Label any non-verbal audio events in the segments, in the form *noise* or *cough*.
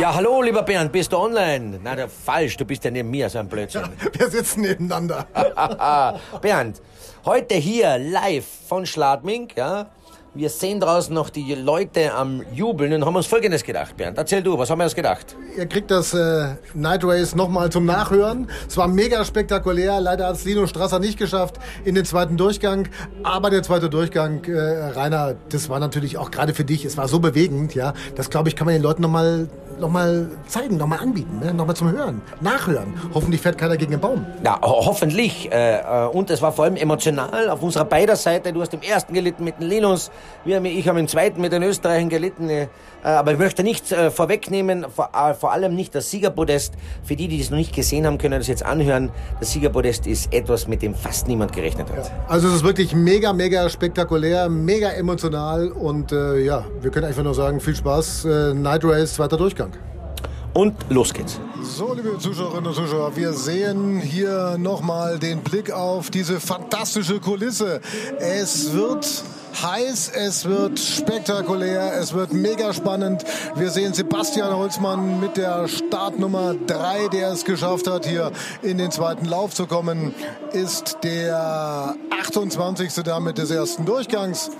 Ja, hallo, lieber Bernd, bist du online? Nein, falsch, du bist ja neben mir, so ein Blödsinn. Wir sitzen nebeneinander. *laughs* Bernd, heute hier live von Schladming, ja. Wir sehen draußen noch die Leute am Jubeln und haben uns Folgendes gedacht, Bernd. Erzähl du, was haben wir uns gedacht? Ihr kriegt das äh, Night Race nochmal zum Nachhören. Es war mega spektakulär. Leider hat es Lino Strasser nicht geschafft in den zweiten Durchgang. Aber der zweite Durchgang, äh, Rainer, das war natürlich auch gerade für dich, es war so bewegend, ja. Das, glaube ich, kann man den Leuten nochmal noch mal zeigen, nochmal anbieten, ne? nochmal zum Hören, nachhören. Hoffentlich fährt keiner gegen den Baum. Ja, ho hoffentlich. Äh, äh, und es war vor allem emotional auf unserer beider Seite. Du hast im ersten gelitten mit den Linus, wir, ich habe im zweiten mit den Österreichern gelitten. Äh, aber ich möchte nichts äh, vorwegnehmen, vor, äh, vor allem nicht das Siegerpodest. Für die, die das noch nicht gesehen haben, können das jetzt anhören. Das Siegerpodest ist etwas, mit dem fast niemand gerechnet hat. Also es ist wirklich mega, mega spektakulär, mega emotional und äh, ja, wir können einfach nur sagen, viel Spaß. Äh, Night Race, zweiter Durchgang. Und los geht's. So, liebe Zuschauerinnen und Zuschauer, wir sehen hier nochmal den Blick auf diese fantastische Kulisse. Es wird heiß, es wird spektakulär, es wird mega spannend. Wir sehen Sebastian Holzmann mit der Startnummer 3, der es geschafft hat, hier in den zweiten Lauf zu kommen, ist der 28. damit des ersten Durchgangs.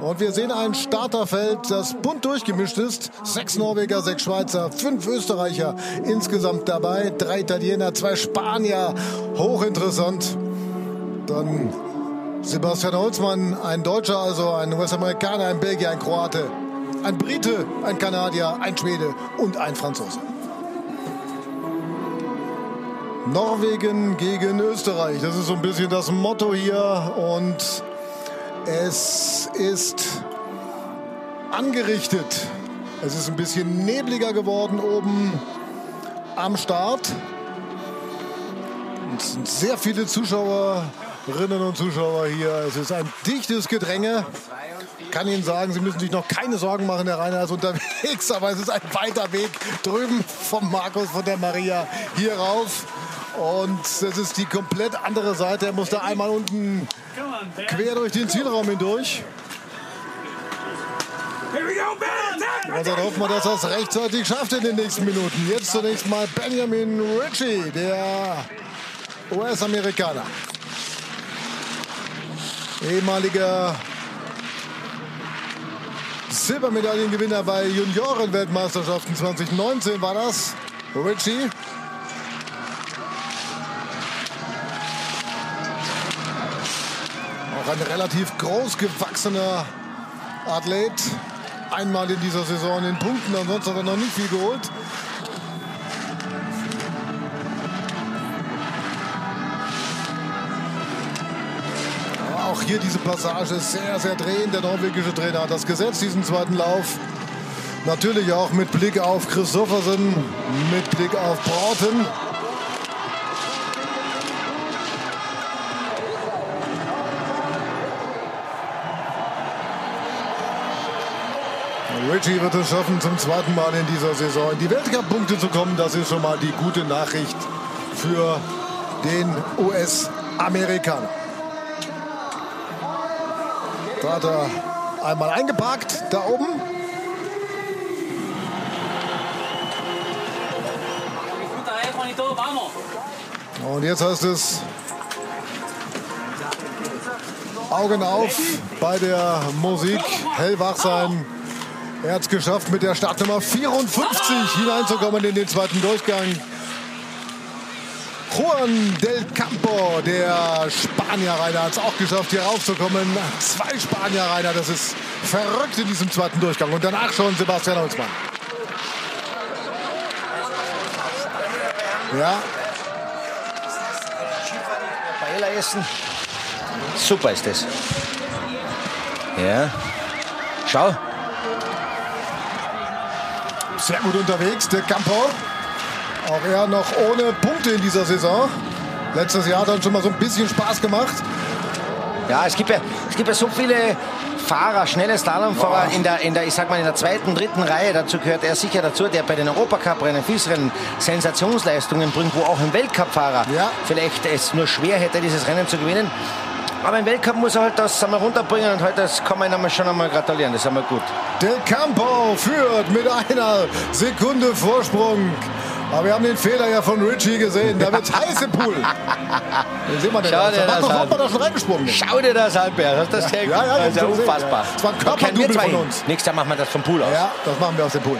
Und wir sehen ein Starterfeld, das bunt durchgemischt ist. Sechs Norweger, sechs Schweizer, fünf Österreicher insgesamt dabei. Drei Italiener, zwei Spanier. Hochinteressant. Dann Sebastian Holzmann, ein Deutscher, also ein US-Amerikaner, ein Belgier, ein Kroate, ein Brite, ein Kanadier, ein Schwede und ein Franzose. Norwegen gegen Österreich, das ist so ein bisschen das Motto hier und es ist angerichtet. Es ist ein bisschen nebliger geworden oben am Start. Es sind sehr viele Zuschauerinnen und Zuschauer hier. Es ist ein dichtes Gedränge. Ich kann Ihnen sagen, Sie müssen sich noch keine Sorgen machen, der Rainer ist unterwegs, aber es ist ein weiter Weg drüben vom Markus, von der Maria hier rauf. Und es ist die komplett andere Seite. Er muss da einmal unten quer durch den Zielraum hindurch. Und dann hoffen wir, dass er es rechtzeitig schafft in den nächsten Minuten. Jetzt zunächst mal Benjamin Ritchie, der US-Amerikaner. Ehemaliger Silbermedaillengewinner bei Juniorenweltmeisterschaften 2019 war das. Ritchie Auch ein relativ groß gewachsener Athlet. Einmal in dieser Saison in Punkten, ansonsten hat er noch nicht viel geholt. Auch hier diese Passage sehr, sehr drehend. Der norwegische Trainer hat das gesetzt, diesen zweiten Lauf. Natürlich auch mit Blick auf Christoffersen, mit Blick auf Broughton. Ritchie wird es schaffen, zum zweiten Mal in dieser Saison in die Weltcup-Punkte zu kommen. Das ist schon mal die gute Nachricht für den US-Amerikaner. Da hat er einmal eingeparkt, da oben. Und jetzt heißt es Augen auf bei der Musik, hellwach sein. Er hat es geschafft, mit der Startnummer 54 hineinzukommen in den zweiten Durchgang. Juan del Campo, der Spanier-Reiter, hat es auch geschafft, hier raufzukommen. Zwei Spanier-Reiter, das ist verrückt in diesem zweiten Durchgang. Und danach schon Sebastian Holzmann. Ja. Paella essen. Super ist das. Ja. Schau, sehr gut unterwegs, der Campo. Auch er noch ohne Punkte in dieser Saison. Letztes Jahr hat er schon mal so ein bisschen Spaß gemacht. Ja, es gibt ja, es gibt ja so viele Fahrer, schnelle Slalomfahrer in der, in der, ich sag mal, in der zweiten, dritten Reihe. Dazu gehört er sicher dazu, der bei den Europacup-Rennen, FIS-Rennen Sensationsleistungen bringt, wo auch ein Weltcup-Fahrer ja. vielleicht es nur schwer hätte, dieses Rennen zu gewinnen. Aber im Weltcup muss er halt das einmal runterbringen und heute das kann man ihm schon einmal gratulieren. Das ist einmal gut. Del Campo führt mit einer Sekunde Vorsprung. Aber wir haben den Fehler ja von Richie gesehen. Da wird's heiß im Pool. Den sehen wir denn Schau dir Da das war an. doch da schon reingesprungen. Schau dir das an, Bär. Hast du das sehr Ja, ja, Das ist ja ich hab's gesehen, unfassbar. ja. Das war ein Da können wir Körperdouble zwei von hin. uns. Nächstes Jahr machen wir das vom Pool aus. Ja, das machen wir aus dem Pool.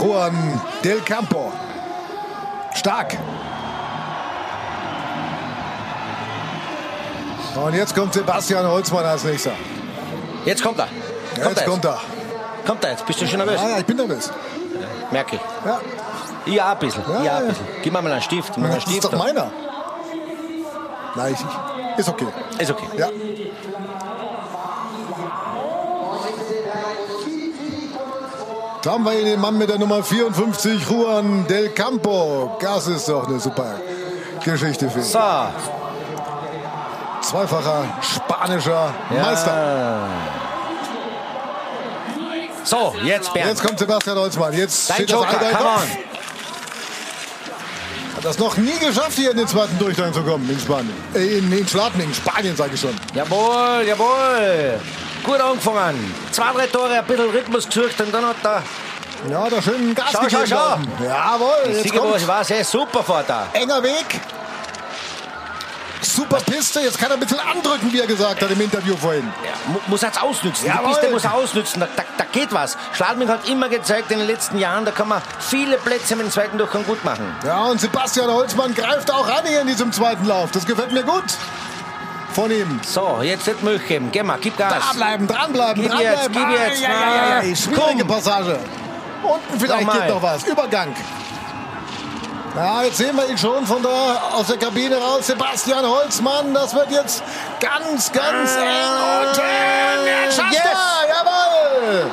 Juan Del Campo. Stark. Und jetzt kommt Sebastian Holzmann als nächster. Jetzt kommt er. Jetzt kommt er. Kommt er jetzt? Bist du schon nervös? Ja, ja, ich bin nervös. Merke ich. Ja, Ja, ein bisschen. Ja, Ja, ein ja. bisschen. Gib mir mal einen Stift. Mal einen das ist Stift. doch meiner. Nein, ich, ich, ist okay. Ist okay. Ja. Da haben wir hier den Mann mit der Nummer 54, Juan Del Campo. Das ist doch eine super Geschichte für ihn. So. Zweifacher spanischer Meister. So, jetzt Bernd. Jetzt kommt Sebastian Holzmann. Jetzt Dein steht das Joker, Allgäu come Kopf. on. Hat das noch nie geschafft, hier in den zweiten Durchgang zu kommen in Spanien. Äh, in, in Schladming, Spanien sage ich schon. Jawohl, jawohl. Gut angefangen. Zwei, drei Tore, ein bisschen Rhythmus gesucht und dann hat er... Ja, da schön Gas Schau, gegeben. schau, schau. Jawohl, jetzt Sieger, kommt war sehr super vor da. enger Weg. Super Piste. Jetzt kann er ein bisschen andrücken, wie er gesagt hat im Interview vorhin. Ja, mu- muss er jetzt ausnützen. Jawohl. Die Piste muss er ausnützen. Da, da, da geht was. Schladming hat immer gezeigt in den letzten Jahren, da kann man viele Plätze mit dem zweiten Durchgang gut machen. Ja, und Sebastian Holzmann greift auch an hier in diesem zweiten Lauf. Das gefällt mir gut von ihm. So, jetzt nicht Milch geben. Geh mal, gib Gas. Da bleiben, dranbleiben, Gib dranbleiben. jetzt, gib jetzt. Ah, ja, ja, ja, Schwierige komm. Passage. Unten vielleicht Nochmal. geht noch was. Übergang. Ja, jetzt sehen wir ihn schon von da aus der Kabine raus. Sebastian Holzmann, das wird jetzt ganz, ganz Ah, eng. Und äh, er schafft yes. er. Jawohl.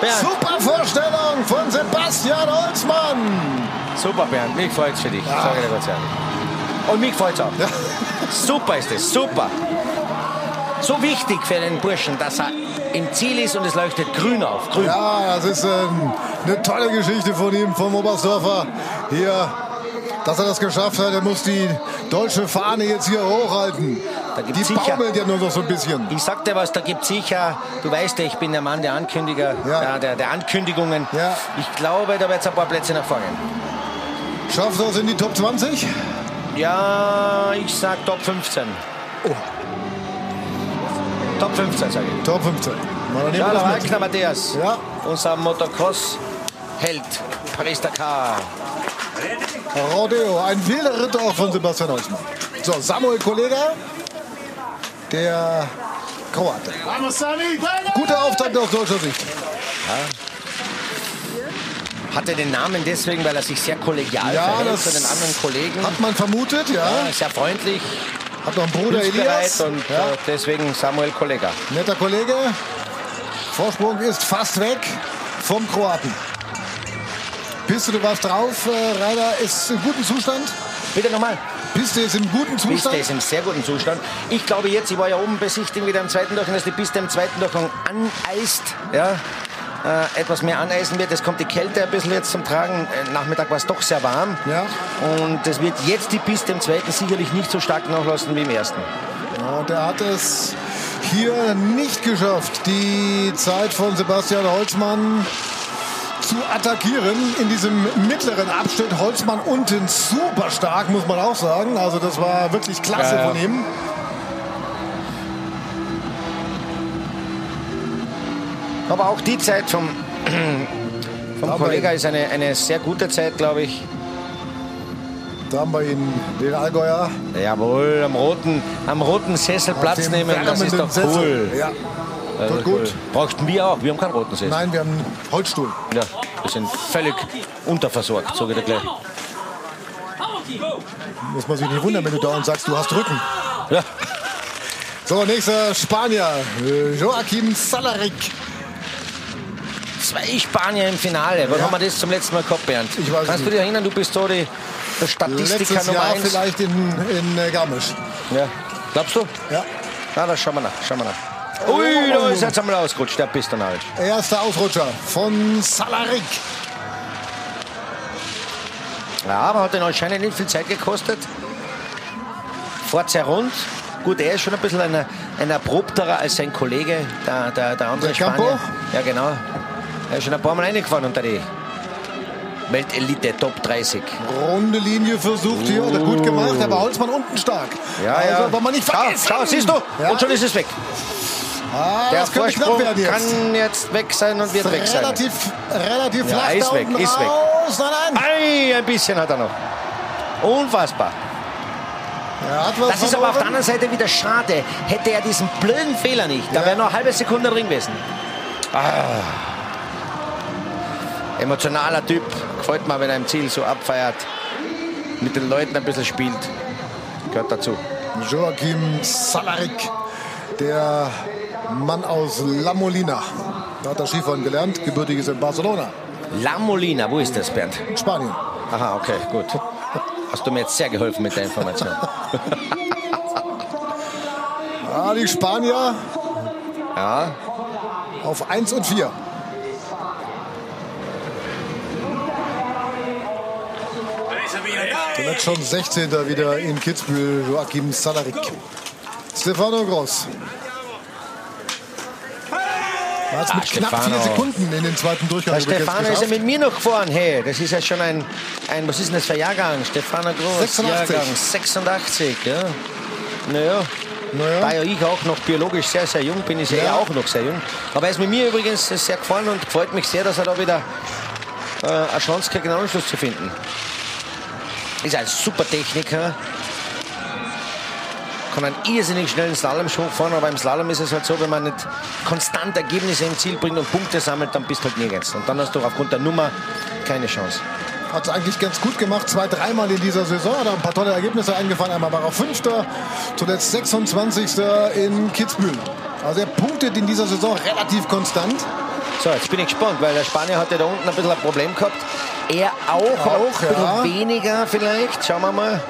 Bernd. Super Vorstellung von Sebastian Holzmann. Super, Bernd. Mich freut's für dich. Sag ich dir ganz ehrlich. Und mich freut's auch. Super ist es, super. So wichtig für den Burschen, dass er im Ziel ist und es leuchtet grün auf. Grün. Ja, das ist ähm, eine tolle Geschichte von ihm, vom Oberstdorfer. Hier, dass er das geschafft hat. Er muss die deutsche Fahne jetzt hier hochhalten. Da gibt's Die sicher- baumelt ja nur noch so ein bisschen. Ich sag dir was, da gibt sicher, du weißt ja, ich bin der Mann der Ankündiger, Ja. ja. der, der Ankündigungen. Ja. Ich glaube, da wird es ein paar Plätze nach vorne. Schafft er es in die Top 20? Ja, ich sag Top 15. Oh. Top 15, sage ich. Top 15. Mal, dann nehmen Ja. Wagner Matthias, Ja. unser Motocross-Held, Paris-Dakar. Rodeo, ein wilder Ritt auch von Sebastian Holzmann. So, Samuel Kollega, der Kroate. Guter Auftakt aus deutscher Sicht. Hatte den Namen deswegen, weil er sich sehr kollegial Ja, verhält zu den anderen Kollegen. Hat man vermutet, ja. Ja, sehr freundlich, Hat noch einen Bruder Elias. und ja. äh, deswegen Samuel Kollega. Netter Kollege. Vorsprung ist fast weg vom Kroaten. Piste, du warst drauf. Äh, Rainer ist im guten Zustand. Bitte nochmal. Piste ist im guten Piste Zustand. ist im sehr guten Zustand. Ich glaube jetzt, ich war ja oben besichtigen wieder im zweiten Durchgang, dass die Piste im zweiten Durchgang aneist. Ja, äh, etwas mehr aneisen wird. Es kommt die Kälte ein bisschen jetzt zum Tragen. Äh, Nachmittag war es doch sehr warm. Ja. Und es wird jetzt die Piste im zweiten sicherlich nicht so stark nachlassen wie im ersten. Und er hat es hier nicht geschafft, die Zeit von Sebastian Holzmann zu attackieren in diesem mittleren Abschnitt. Holzmann unten super stark, muss man auch sagen. Also das war wirklich klasse Ja, ja. von ihm. Aber auch die Zeit vom, *clears throat* vom Kollega ist eine, eine sehr gute Zeit, glaube ich. Da haben wir ihn, den Allgäuer. Jawohl, am roten, am roten Sessel Platz auf dem nehmen, das ist doch cool. Ja, Das tut ist gut. cool. Brauchten wir auch, wir haben keinen roten Sessel. Nein, wir haben einen Holzstuhl. Ja, wir sind völlig unterversorgt, sage ich dir gleich. Muss man sich nicht wundern, wenn du dauernd sagst, du hast Rücken. Ja. So, nächster Spanier, äh, Joachim Salarik. Zwei Spanier im Finale. Wann Ja. haben wir das zum letzten Mal gehabt, Bernd? Ich weiß Kannst du nicht. dich erinnern, du bist so die, der Statistiker Letztes Nummer Jahr eins. vielleicht in, in äh, Garmisch. Ja. Glaubst du? Ja. Na, das schauen wir nach. Schauen wir nach. Ui, da ist er jetzt einmal ausgerutscht, der Pistonaric. Erster Ausrutscher von Salarik. Ja, aber hat ihn anscheinend nicht viel Zeit gekostet. Fährt sehr rund. Gut, er ist schon ein bisschen ein, ein erprobterer als sein Kollege, der, der, der andere Der Campo? Spanier. Ja, genau. Er ist schon ein paar Mal reingefahren unter die Weltelite Top 30. Runde Linie versucht hier, hat er gut gemacht, aber Holzmann unten stark. Ja, also, ja. wollen wir nicht vergessen. schau, siehst du? Ja. Und schon ist es weg. Ah, Der Vorsprung werden jetzt. kann jetzt weg sein und wird weg sein. relativ, relativ Ja, flach ist da weg, unten ist weg. raus. Nein, nein. Ei, ein bisschen hat er noch. Unfassbar. Das ist aber auf der anderen Seite wieder schade. Hätte er diesen blöden Fehler nicht, da wäre noch eine halbe Sekunde drin gewesen. Ah. Emotionaler Typ. Gefällt mir, wenn er im Ziel so abfeiert. Mit den Leuten ein bisschen spielt. Gehört dazu. Joachim Salarik, der Mann aus La Molina. Da hat er Skifahren gelernt, gebürtig ist in Barcelona, La Molina, wo ist das, Bernd? in Spanien. Aha, okay, gut. Hast du mir jetzt sehr geholfen mit der Information. *laughs* Ah, die Spanier Ja, auf 1 und 4. Jetzt schon 16. wieder in Kitzbühel, Joachim Salarik. Stefano Gross. Er hat es Ah, mit knapp Stefano. vier Sekunden in den zweiten Durchgang Stefano ist ja mit mir noch gefahren. Hey, das ist ja schon ein, ein was ist denn das für ein Jahrgang? Stefano Groß, 86. Jahrgang 86, ja. Naja, Naja. da ja ich auch noch biologisch sehr, sehr jung bin, ist er Ja. ja auch noch sehr jung. Aber er ist mit mir übrigens sehr gefallen und freut mich sehr, dass er da wieder äh, eine Chance kriegt, einen Anschluss zu finden. Ist ein super Techniker. Kann einen irrsinnig schnellen Slalom fahren, aber im Slalom ist es halt so, wenn man nicht konstant Ergebnisse im Ziel bringt und Punkte sammelt, dann bist du halt nirgends. Und dann hast du aufgrund der Nummer keine Chance. Hat es eigentlich ganz gut gemacht, zwei, dreimal in dieser Saison. Hat ein paar tolle Ergebnisse eingefahren. Einmal war er Fünfter, zuletzt 26. in Kitzbühel. Also er punktet in dieser Saison relativ konstant. So, jetzt bin ich gespannt, weil der Spanier hatte da unten ein bisschen ein Problem gehabt. Er auch, Auch, ja. weniger vielleicht. Schauen wir mal.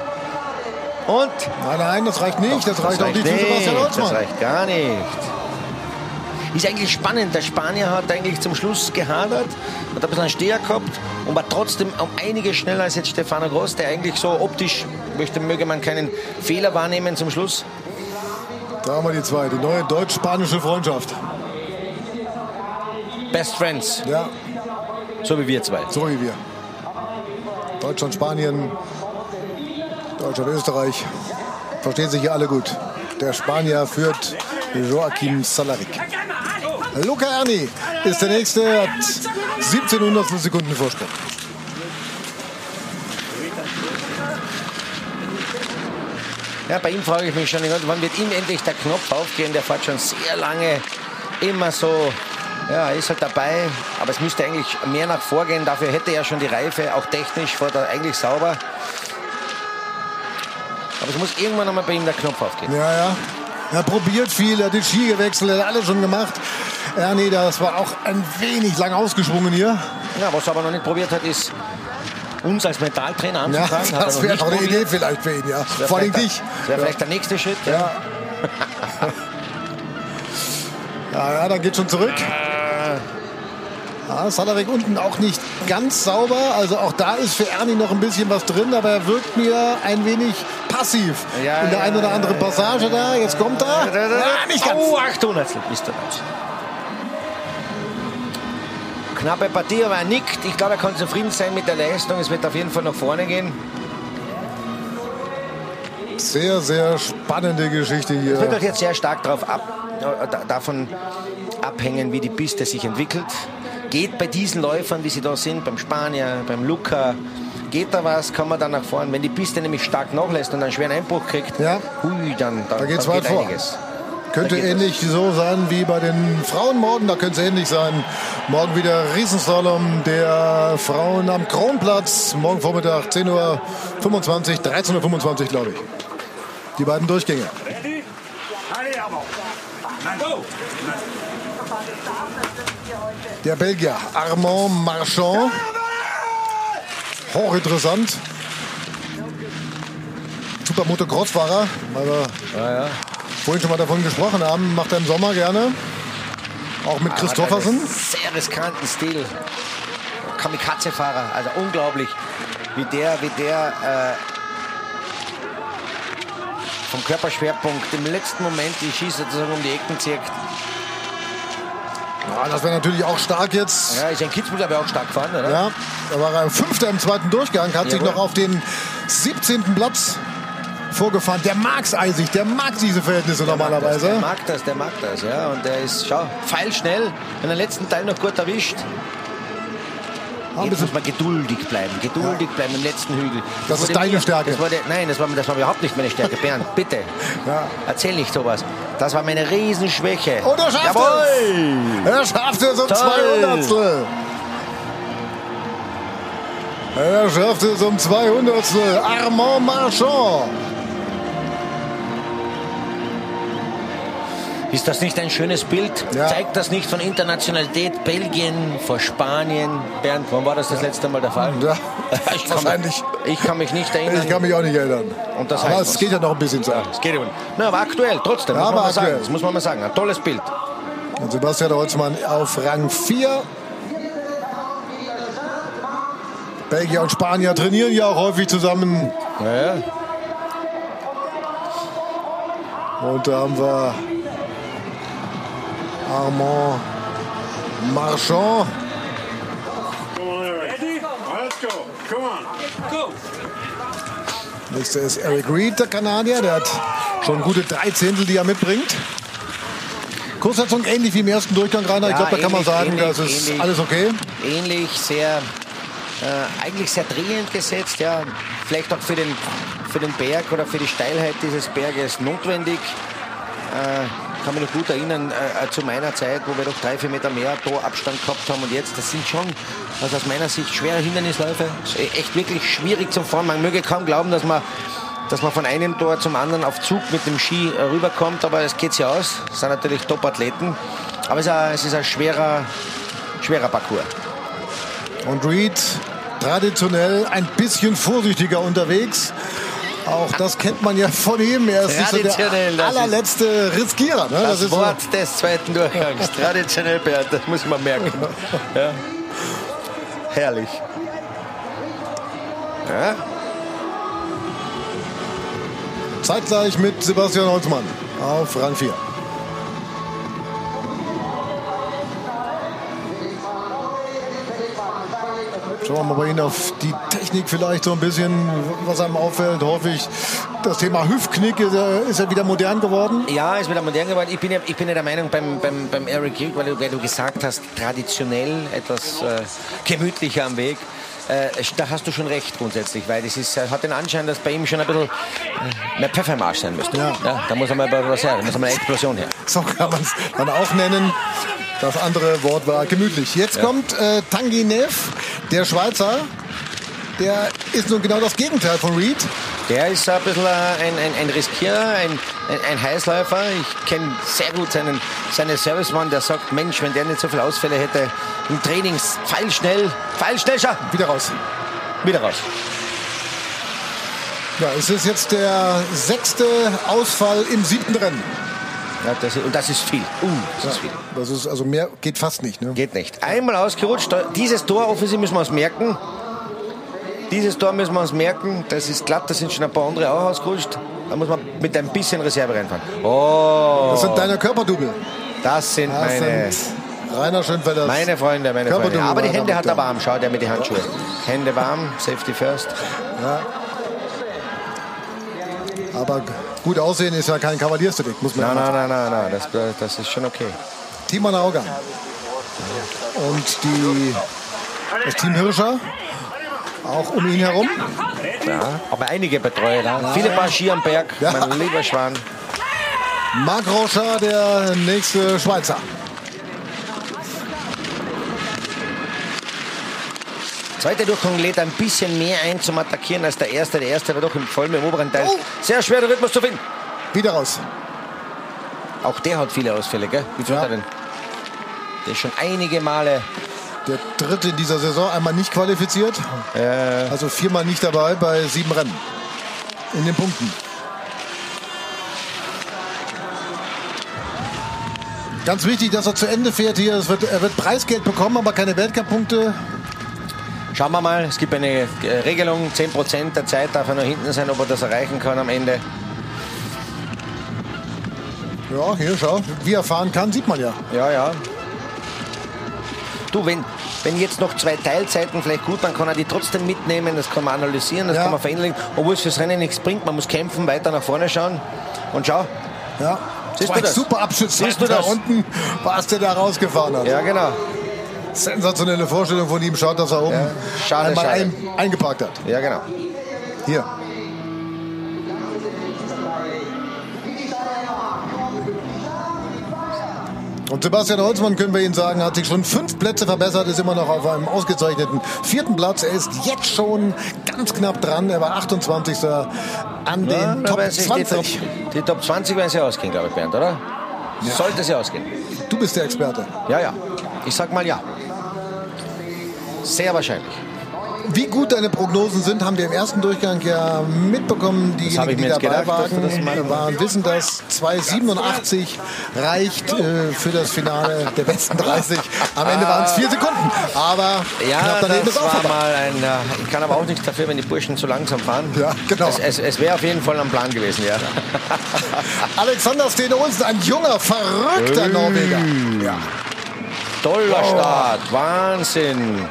Und? Nein, nein, das reicht nicht. Das, reicht auch nicht für Sebastian Das reicht gar nicht. Ist eigentlich spannend. Der Spanier hat eigentlich zum Schluss gehadert, hat ein bisschen einen Steher gehabt und war trotzdem um einige schneller als jetzt Stefano Groß, der eigentlich so optisch, möchte, möge man keinen Fehler wahrnehmen zum Schluss. Da haben wir die zwei, die neue deutsch-spanische Freundschaft. Best Friends, Ja, so wie wir zwei. so wie wir. Deutschland, Spanien, Deutschland, Österreich. Verstehen sich hier alle gut. Der Spanier führt Joachim Salarik. Luca Erni ist der Nächste, hat 17 Hundertstel Sekunden Vorsprung. Ja, bei ihm frage ich mich schon, wann wird ihm endlich der Knopf aufgehen? Der fährt schon sehr lange immer so, ja, ist halt dabei, aber es müsste eigentlich mehr nach vorgehen. Dafür hätte er schon die Reife, auch technisch, fährt er eigentlich sauber. Aber es muss irgendwann einmal bei ihm der Knopf aufgehen. Ja, ja. Er probiert viel, er hat die Ski gewechselt, er hat alles schon gemacht. Erni, das war auch ein wenig lang ausgeschwungen hier. Ja, was er aber noch nicht probiert hat, ist uns als Mentaltrainer Ja, anzufangen. Er das noch wäre doch eine. Idee vielleicht für ihn, ja. Vor allem vielleicht dich. der- Das wäre vielleicht der nächste Schritt. Ja. Ja. *laughs* Ja, ja, da geht schon zurück. Ja, Salarik unten auch nicht ganz sauber. Also auch da ist für Erni noch ein bisschen was drin, aber er wirkt mir ein wenig passiv. Ja, In der ja, einen oder anderen Passage da. Jetzt kommt er. Ja, nicht ganz. Oh, 800 bist du nicht. Knappe Partie, aber er nickt. Ich glaube, er kann zufrieden sein mit der Leistung. Es wird auf jeden Fall nach vorne gehen. Sehr, sehr spannende Geschichte Es wird hier. halt jetzt sehr stark drauf ab, äh, da- davon abhängen, wie die Piste sich entwickelt. Geht bei diesen Läufern, wie sie da sind, beim Spanier, beim Luca, geht da was, kann man dann nach vorne. Wenn die Piste nämlich stark nachlässt und einen schweren Einbruch kriegt, Ja. hui, dann, dann, Da geht's dann weit geht vor. einiges. Könnte ähnlich so sein wie bei den Frauen morgen. Da könnte es ähnlich sein. Morgen wieder Riesenslalom der Frauen am Kronplatz. Morgen Vormittag 10.25 Uhr, 13.25 Uhr, glaube ich. Die beiden Durchgänge. Der Belgier Armand Marchand. Hochinteressant. Super Motocross-Fahrer, weil wir Ja, ja. vorhin schon mal davon gesprochen haben, macht er im Sommer gerne. Auch mit Christoffersen. Hat einen Sehr riskanten Stil. Kamikaze-Fahrer, also unglaublich. wie der, wie der äh, vom Körperschwerpunkt im letzten Moment die Schieße sozusagen um die Ecken zirkt. Ja, das wäre natürlich auch stark jetzt. Ja, ist ein Kitzbühel aber auch stark gefahren, oder? Ja, da war er Fünfter im zweiten Durchgang, hat sich Jawohl. noch auf den 17. Platz vorgefahren. Der mag's eisig, der mag diese Verhältnisse Der normalerweise. mag das, der mag das, ja. Und der ist, schau, feilschnell, er den letzten Teil noch gut erwischt. Ah, Jetzt muss man geduldig bleiben, geduldig bleiben im letzten Hügel. Das ist wurde deine mir- Stärke. Das der, nein, das war, das war überhaupt nicht meine Stärke. Bernd, bitte. Ja. Erzähl nicht sowas. Das war meine Riesenschwäche. Und er schafft Jawohl! es! Er schafft es um Toll. zwei Hundertstel. Er schafft es um zwei Hundertstel. Armand Marchand. Ist das nicht ein schönes Bild? Ja. Zeigt das nicht von Internationalität? Belgien vor Spanien. Bernd, wann war das das letzte Mal der Fall? Ja, *laughs* ich, kann wahrscheinlich. mich, ich kann mich nicht erinnern. Ich kann mich auch nicht erinnern. Und das Aber heißt es was. geht ja noch ein bisschen Zeit. Es geht über. Na, aber aktuell, trotzdem, Ja, muss man mal sagen. aktuell. Das muss man mal sagen. Ein tolles Bild. Und Sebastian Holzmann auf Rang 4. Belgier und Spanier trainieren ja auch häufig zusammen. Ja, ja. Und da haben wir Armand Marchand. Come on, Eric. Let's go. Come on. Nächster ist Eric Reed, der Kanadier. Der hat schon gute drei Zehntel, die er mitbringt. Kurzsetzung ähnlich wie im ersten Durchgang, Rainer. ich Ja, glaube, da kann man ähnlich, sagen, ähnlich, das ist ähnlich. alles okay. Ähnlich, sehr, äh, eigentlich sehr drehend gesetzt. Ja. Vielleicht auch für den, für den Berg oder für die Steilheit dieses Berges notwendig. Äh, kann mich noch gut erinnern äh, äh, zu meiner Zeit, wo wir doch drei, vier Meter mehr Torabstand gehabt haben. Und jetzt, das sind schon, also aus meiner Sicht, schwere Hindernisläufe. E- Echt wirklich schwierig zum Fahren. Man möge kaum glauben, dass man, dass man von einem Tor zum anderen auf Zug mit dem Ski äh, rüberkommt. Aber es geht ja aus. Das sind natürlich Top-Athleten. Aber es ist ein, es ist ein schwerer, schwerer Parcours. Und Reed traditionell ein bisschen vorsichtiger unterwegs. Auch das kennt man ja von ihm. Er ist so der das allerletzte Riskierer. Ne? Das, ist so- Wort des zweiten Durchgangs. Traditionell, Bernd, das muss man merken. Ja. Herrlich. Ja, Zeitgleich mit Sebastian Holzmann auf Rang 4. Schauen wir mal bei Ihnen auf die Technik vielleicht so ein bisschen, was einem auffällt. Häufig das Thema Hüftknick ist ja, ist ja wieder modern geworden. ja ist wieder modern geworden. Ich bin ja, ich bin ja der Meinung beim, beim, beim Eric Reed, weil du, weil du gesagt hast, traditionell etwas äh, gemütlicher am Weg. Äh, da hast du schon recht grundsätzlich, weil das ist, äh, hat den Anschein, dass bei ihm schon ein bisschen äh, mehr Pfeffer im Arsch sein müsste. Ja. da muss einmal was her, da muss einmal eine Explosion her. So kann man es dann auch nennen. Das andere Wort war gemütlich. Jetzt kommt äh, Tanguy Neff, der Schweizer. Der ist nun genau das Gegenteil von Reed. Der ist ein bisschen ein, ein, ein Riskierer, ein, ein, ein Heißläufer. Ich kenne sehr gut seinen, seinen Servicemann, der sagt, Mensch, wenn der nicht so viele Ausfälle hätte im Training, pfeilschnell, pfeilschnell, schau, Wieder raus. wieder raus. Ja, es ist jetzt der sechste Ausfall im siebten Rennen. Ja, das ist, und das ist viel. Uh, das ist viel. Das ist also mehr geht fast nicht. Ne? Geht nicht. Einmal ausgerutscht. Dieses Tor offensiv müssen wir uns merken. Dieses Tor müssen wir uns merken. Das ist glatt, da sind schon ein paar andere auch ausgerutscht. Da muss man mit ein bisschen Reserve reinfahren. Oh, Das sind deine Körperdouble. das sind Das meine... sind Rainer Schönfelders. Meine Freunde, meine Freunde. Aber die Hände hat er warm. Schaut er mit den Handschuhen. Hände warm, Safety first. Aber gut aussehen ist ja kein Kavaliersdelikt, muss man Nein, nein, nein, nein, nein. Das, das ist schon okay. Timon Augan. Und die, das Team Hirscher auch um ihn herum. Ja, aber einige Betreuer da. Viele Ski am Berg, Ja. mein lieber Schwan. Marc Rocher, der nächste Schweizer. Zweiter Durchgang lädt ein bisschen mehr ein zum Attackieren als der erste. Der erste war doch im vollen im oberen Teil. Oh. Sehr schwer, den Rhythmus zu finden. Wieder raus. Auch der hat viele Ausfälle, gell? Wie viel Ja. hat er denn? Der ist schon einige Male. Der dritte in dieser Saison, einmal nicht qualifiziert. Also viermal nicht dabei bei sieben Rennen. In den Punkten. Ganz wichtig, dass er zu Ende fährt hier. Es wird, er wird Preisgeld bekommen, aber keine Weltcup-Punkte. Schauen wir mal, es gibt eine äh, Regelung, 10% der Zeit darf er noch hinten sein, ob er das erreichen kann am Ende. Ja, hier, schau. Wie er fahren kann, sieht man ja. Ja, ja. Du, wenn, wenn jetzt noch zwei Teilzeiten vielleicht gut, dann kann er die trotzdem mitnehmen, das kann man analysieren, das Ja. kann man verändern, obwohl es fürs Rennen nichts bringt. Man muss kämpfen, weiter nach vorne schauen. Und schau, Ja. Siehst du das? super Abschüsse Siehst du da unten, was der da rausgefahren hat. ja genau. Sensationelle Vorstellung von ihm. Schaut, dass er oben Ja. Schade, einmal schade. Ein, eingeparkt hat. Ja genau. Hier. Und Sebastian Holzmann, können wir Ihnen sagen, hat sich schon fünf Plätze verbessert, ist immer noch auf einem ausgezeichneten vierten Platz. Er ist jetzt schon ganz knapp dran. Er war 28. an Ja, den Top werden sich die, 20. Top, die Top 20 werden sie ausgehen, glaube ich, Bernd, oder? Sollte sie ausgehen. Du bist der Experte. Ja, ja. Ich sag mal ja. Sehr wahrscheinlich. Wie gut deine Prognosen sind, haben wir im ersten Durchgang ja mitbekommen. Diejenigen, die dabei gedacht, waren, waren, wissen, dass 2,87 reicht äh, für das Finale der besten 30. Am Ende waren es vier Sekunden. Aber Ja, das war vorbei. mal ein. Äh, ich kann aber auch nichts dafür, wenn die Burschen zu langsam fahren. Ja, genau. Es, es, es wäre auf jeden Fall am Plan gewesen, ja. *laughs* Alexander Stene Olsen, ein junger, verrückter Norweger. Ja. Toller Start, Wahnsinn.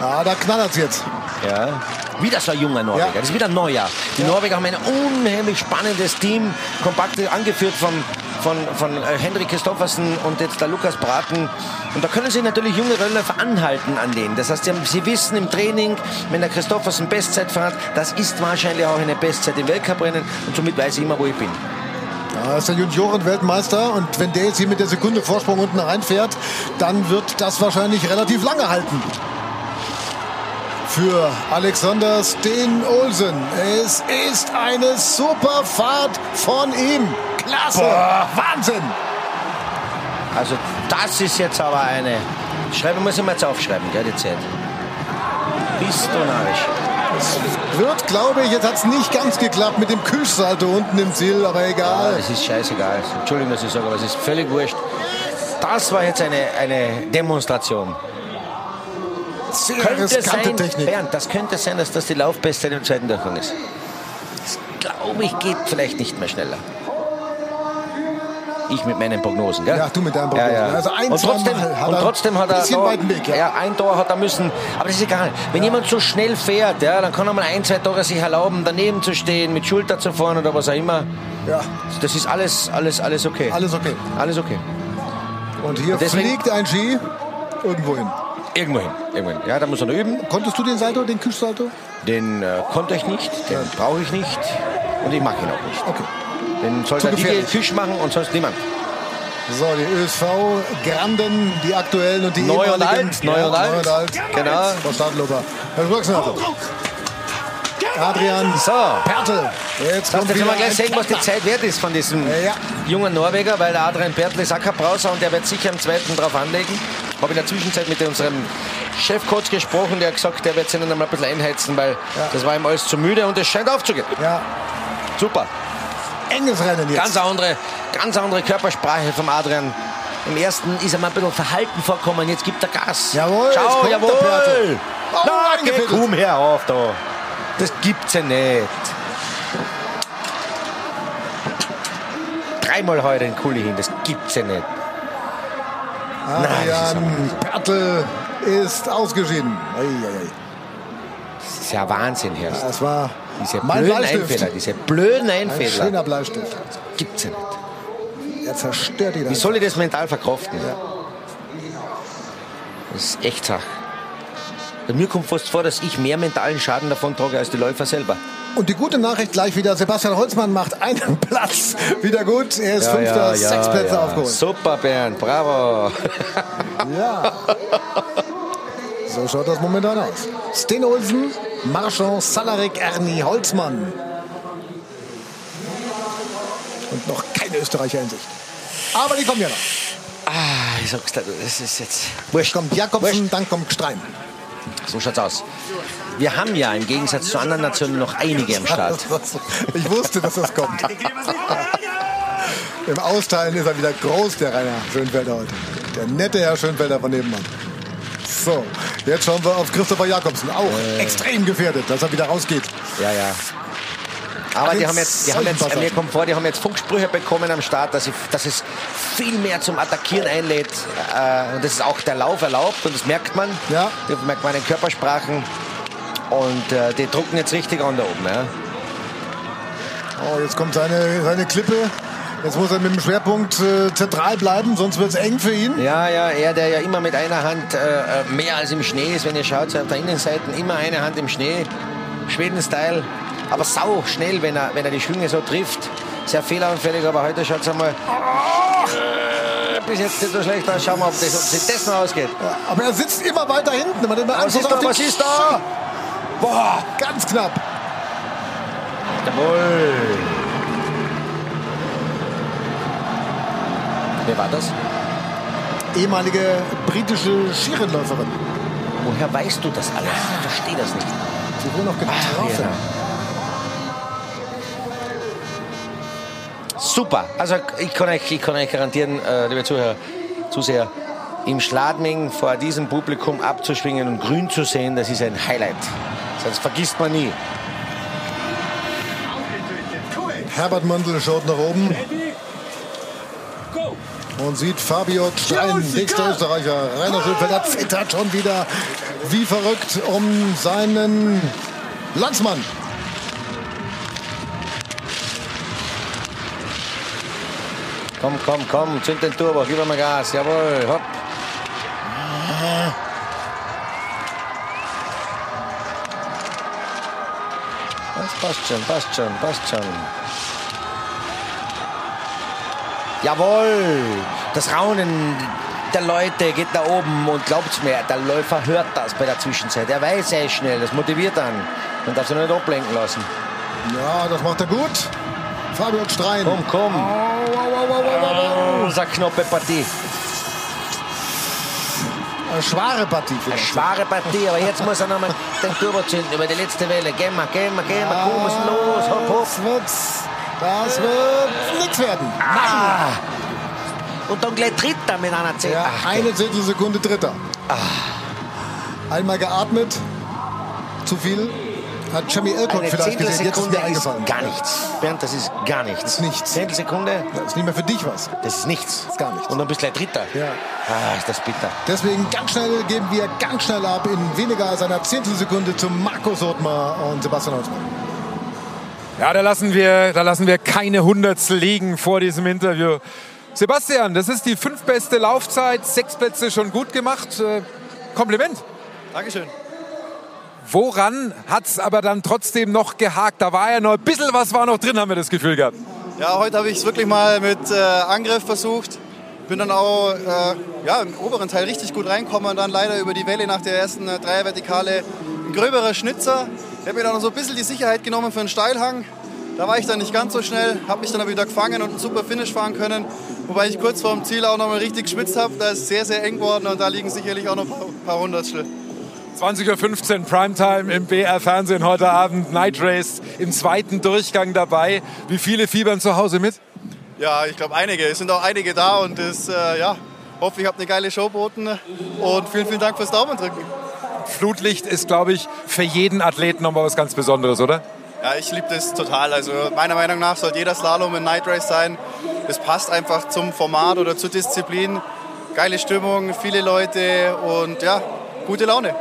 Ja, da knallert's jetzt. Ja. Wieder so ein junger Norweger. Ja. Das ist wieder ein Neujahr. Die Norweger haben ein unheimlich spannendes Team, kompakt angeführt von, von, von äh, Henrik Christoffersen und jetzt der Lukas Braten. Und da können sie natürlich junge Röllläufer anhalten an denen. Das heißt, sie, haben, sie wissen im Training, wenn der Christoffersen Bestzeit fährt, das ist wahrscheinlich auch eine Bestzeit im Weltcuprennen und somit weiß ich immer, wo ich bin. Ja, ist der Junioren-Weltmeister und wenn der jetzt hier mit der Sekunde Vorsprung unten reinfährt, dann wird das wahrscheinlich relativ lange halten. Für Alexander Steen Olsen. Es ist eine super Fahrt von ihm. Klasse. Wahnsinn. Also das ist jetzt aber eine... Schreiben muss ich mal jetzt aufschreiben, gell, die Zeit. Bist du narrisch. Es wird, glaube ich, jetzt hat es nicht ganz geklappt mit dem Kühlsalto unten im Ziel, aber egal. es ist scheißegal. Entschuldigung, dass ich sage, aber es ist völlig wurscht. Das war jetzt eine, eine Demonstration. Sehr Könnte sein, Technik. Bernd, das könnte sein, dass das die Laufbestzeit im zweiten Durchgang ist. Das glaube ich, geht vielleicht nicht mehr schneller. Ich mit meinen Prognosen, gell? Ja, du mit deinen Prognosen. Also ein, und trotzdem, hat und trotzdem hat er ein bisschen da- weiten Weg, ja. ja. ein Tor hat er müssen. Aber das ist egal. Wenn jemand so schnell fährt, ja, dann kann er mal ein, zwei Tore sich erlauben, daneben zu stehen, mit Schulter zu fahren oder was auch immer. Ja, Das ist alles, alles, alles okay. alles okay. Alles okay. Und hier Deswegen- fliegt ein Ski irgendwo hin. Irgendwo hin. Irgendwo hin. Ja, da muss noch üben. Konntest du den Salto, den Kühlsalto? Den äh, konnte ich nicht, den brauche ich nicht und ich mache ihn auch nicht. Okay. Den soll Zu der. Fisch machen und sonst niemand. So, die ÖSV Granden, die aktuellen und die Neu und alt, neu und alt. Neu und alt. Genau. Frau Stadlober. Herr Schlucksnadel. Adrian So. Pertel. Jetzt Lass wieder mal gleich sehen, was die. Zeit wert ist von diesem Ja. jungen Norweger, weil der Adrian Bertel ist auch kein Brauser und der wird sicher im zweiten drauf anlegen. Habe in der Zwischenzeit mit unserem Chefcoach gesprochen, der hat gesagt, der wird sich noch mal ein bisschen einheizen, weil das war ihm alles zu müde und es scheint aufzugehen. Ja, Super. enges Rennen jetzt. Ganz andere, ganz andere Körpersprache vom Adrian. Im ersten ist er mal ein bisschen verhalten vorkommen, jetzt gibt er Gas. Jawohl, jetzt Schau, der Pertl. jawohl. Oh, Na, geh, komm her auf da. Das gibt's ja nicht. Dreimal heute in Kuli hin, das gibt's ja nicht. Adrian Pertel ist ausgeschieden. Ei, ei, ei. Das ist ja Wahnsinn, Herr. Das war Diese blöden. Einfädler, diese blöden Ein Einfädler, schöner Bleistift. gibt's ja nicht. Er zerstört die Wie soll ich das mental verkraften? Das ist echt Sache. Mir kommt fast vor, dass ich mehr mentalen Schaden davon trage als die Läufer selber. Und die gute Nachricht gleich wieder, Sebastian Holzmann macht einen *laughs* Platz wieder gut. Er ist Fünfter, sechs Plätze aufgeholt. Super, Bernd, bravo. *laughs* Ja. So schaut das momentan aus. Sten Olsen, Marchand, Salarik, Ernie, Holzmann. Und noch keine Österreicher in Sicht. Aber die kommen ja noch. Ah, ich sag's dir, das ist jetzt wurscht. Kommt Jakobsen, dann kommt Streim. So schaut's aus. Wir haben ja im Gegensatz zu anderen Nationen noch einige am Start. Ich wusste, dass das kommt. Im Austeilen ist er wieder groß, der Rainer Schönfelder heute. Der nette Herr Schönfelder von nebenan. So, jetzt schauen wir auf Christopher Jakobsen. Auch Äh. extrem gefährdet, dass er wieder rausgeht. Ja, ja. Aber die haben jetzt, die haben jetzt, mir kommt vor, die haben jetzt Funksprüche bekommen am Start, dass, ich, dass es viel mehr zum Attackieren einlädt. Äh, und das ist auch der Lauf erlaubt und das merkt man. Ja. Das merkt man in Körpersprachen. Und äh, die drucken jetzt richtig an da oben. Ja. Oh, jetzt kommt seine, seine Klippe. Jetzt muss er mit dem Schwerpunkt äh, zentral bleiben, sonst wird es eng für ihn. ja, ja, er, der ja immer mit einer Hand äh, äh, mehr als im Schnee ist, wenn ihr schaut, so auf der Innenseite immer eine Hand im Schnee. Schweden-Style. Aber sau schnell, wenn er, wenn er die Schwünge so trifft. Sehr fehleranfällig, aber heute schaut es einmal äh, bis jetzt nicht so schlecht aus. Schauen wir, ob, das, ob das noch ausgeht. Aber er sitzt immer weiter hinten. Man hat immer Was ist da? auf Was ist da? Boah! Ganz knapp. Jawohl! Wer war das? Ehemalige britische Skirennläuferin. Woher weißt du das alles? Ich verstehe das nicht. Sie wurde noch getroffen. ja. Super. Also ich kann euch, ich kann euch garantieren, äh, liebe Zuhörer, Zuseher, im Schladming vor diesem Publikum abzuschwingen und grün zu sehen, das ist ein Highlight. Das vergisst man nie. Herbert Mandl schaut nach oben und sieht Fabio Stein, nächster Österreicher. Rainer Schönfelder zittert schon wieder wie verrückt um seinen Landsmann. Komm, komm, komm, zünd den Turbo, gib mal Gas, jawohl, hopp. Passt schon, passt schon, passt schon. Jawohl, das Raunen der Leute geht da oben und glaubt's mir, der Läufer hört das bei der Zwischenzeit. Er weiß, er ist schnell, das motiviert dann. Man darf sich nicht ablenken lassen. Ja, das macht er gut. Fabio Strein. Komm, komm. Au, au, au, au, au, au. Oh, eine knappe Partie. Eine schwere Partie Eine schwere Partie, aber jetzt muss er nochmal den Turbo zünden über die letzte Welle. Gehen wir, gehen wir, gehen wir, komm, was ist los, hopp, hopp. Das wird, das wird nichts werden. Ah. Und dann gleich tritt er mit einer Zehntel. Ja, eine Zehntelsekunde Dritter. Einmal geatmet. Zu viel. Hat Jamie Elcock eine vielleicht gesehen. Jetzt ist mir ist gar nichts. Bernd, das ist gar nichts. Das ist nichts. Zehntelsekunde, Das ist nicht mehr für dich was. das ist nichts. Das ist gar nichts. Und dann bist du gleich Dritter. Ja. Ah, ist das bitter. Deswegen ganz schnell geben wir ganz schnell ab in weniger als einer Zehntelsekunde zu Markus Othmar und Sebastian Holzmann. Ja, da lassen wir, da lassen wir keine Hundertstel liegen vor diesem Interview. Sebastian, das ist die fünftbeste Laufzeit, sechs Plätze schon gut gemacht. Äh, Kompliment. Dankeschön. Woran hat es aber dann trotzdem noch gehakt? Da war ja noch ein bisschen was war noch drin, haben wir das Gefühl gehabt. Ja, heute habe ich es wirklich mal mit äh, Angriff versucht. Bin dann auch äh, ja, im oberen Teil richtig gut reinkommen und dann leider über die Welle nach der ersten äh, Dreiervertikale ein gröberer Schnitzer. Der hat mir dann noch so ein bisschen die Sicherheit genommen für einen Steilhang. Da war ich dann nicht ganz so schnell, habe mich dann aber wieder gefangen und einen super Finish fahren können. Wobei ich kurz vor dem Ziel auch noch mal richtig geschwitzt habe. Da ist es sehr, sehr eng geworden und da liegen sicherlich auch noch ein paar, paar Hundertstel. 20.15 Uhr Primetime im BR Fernsehen heute Abend. Night Race im zweiten Durchgang dabei. Wie viele fiebern zu Hause mit? Ja, ich glaube einige. Es sind auch einige da und das, äh, ja, hoffe, ich habe eine geile Show geboten. Und vielen, vielen Dank fürs Daumen drücken. Flutlicht ist, glaube ich, für jeden Athleten nochmal was ganz Besonderes, oder? Ja, ich liebe das total. Also meiner Meinung nach sollte jeder Slalom ein Night Race sein. Das passt einfach zum Format oder zur Disziplin. Geile Stimmung, viele Leute und ja, gute Laune.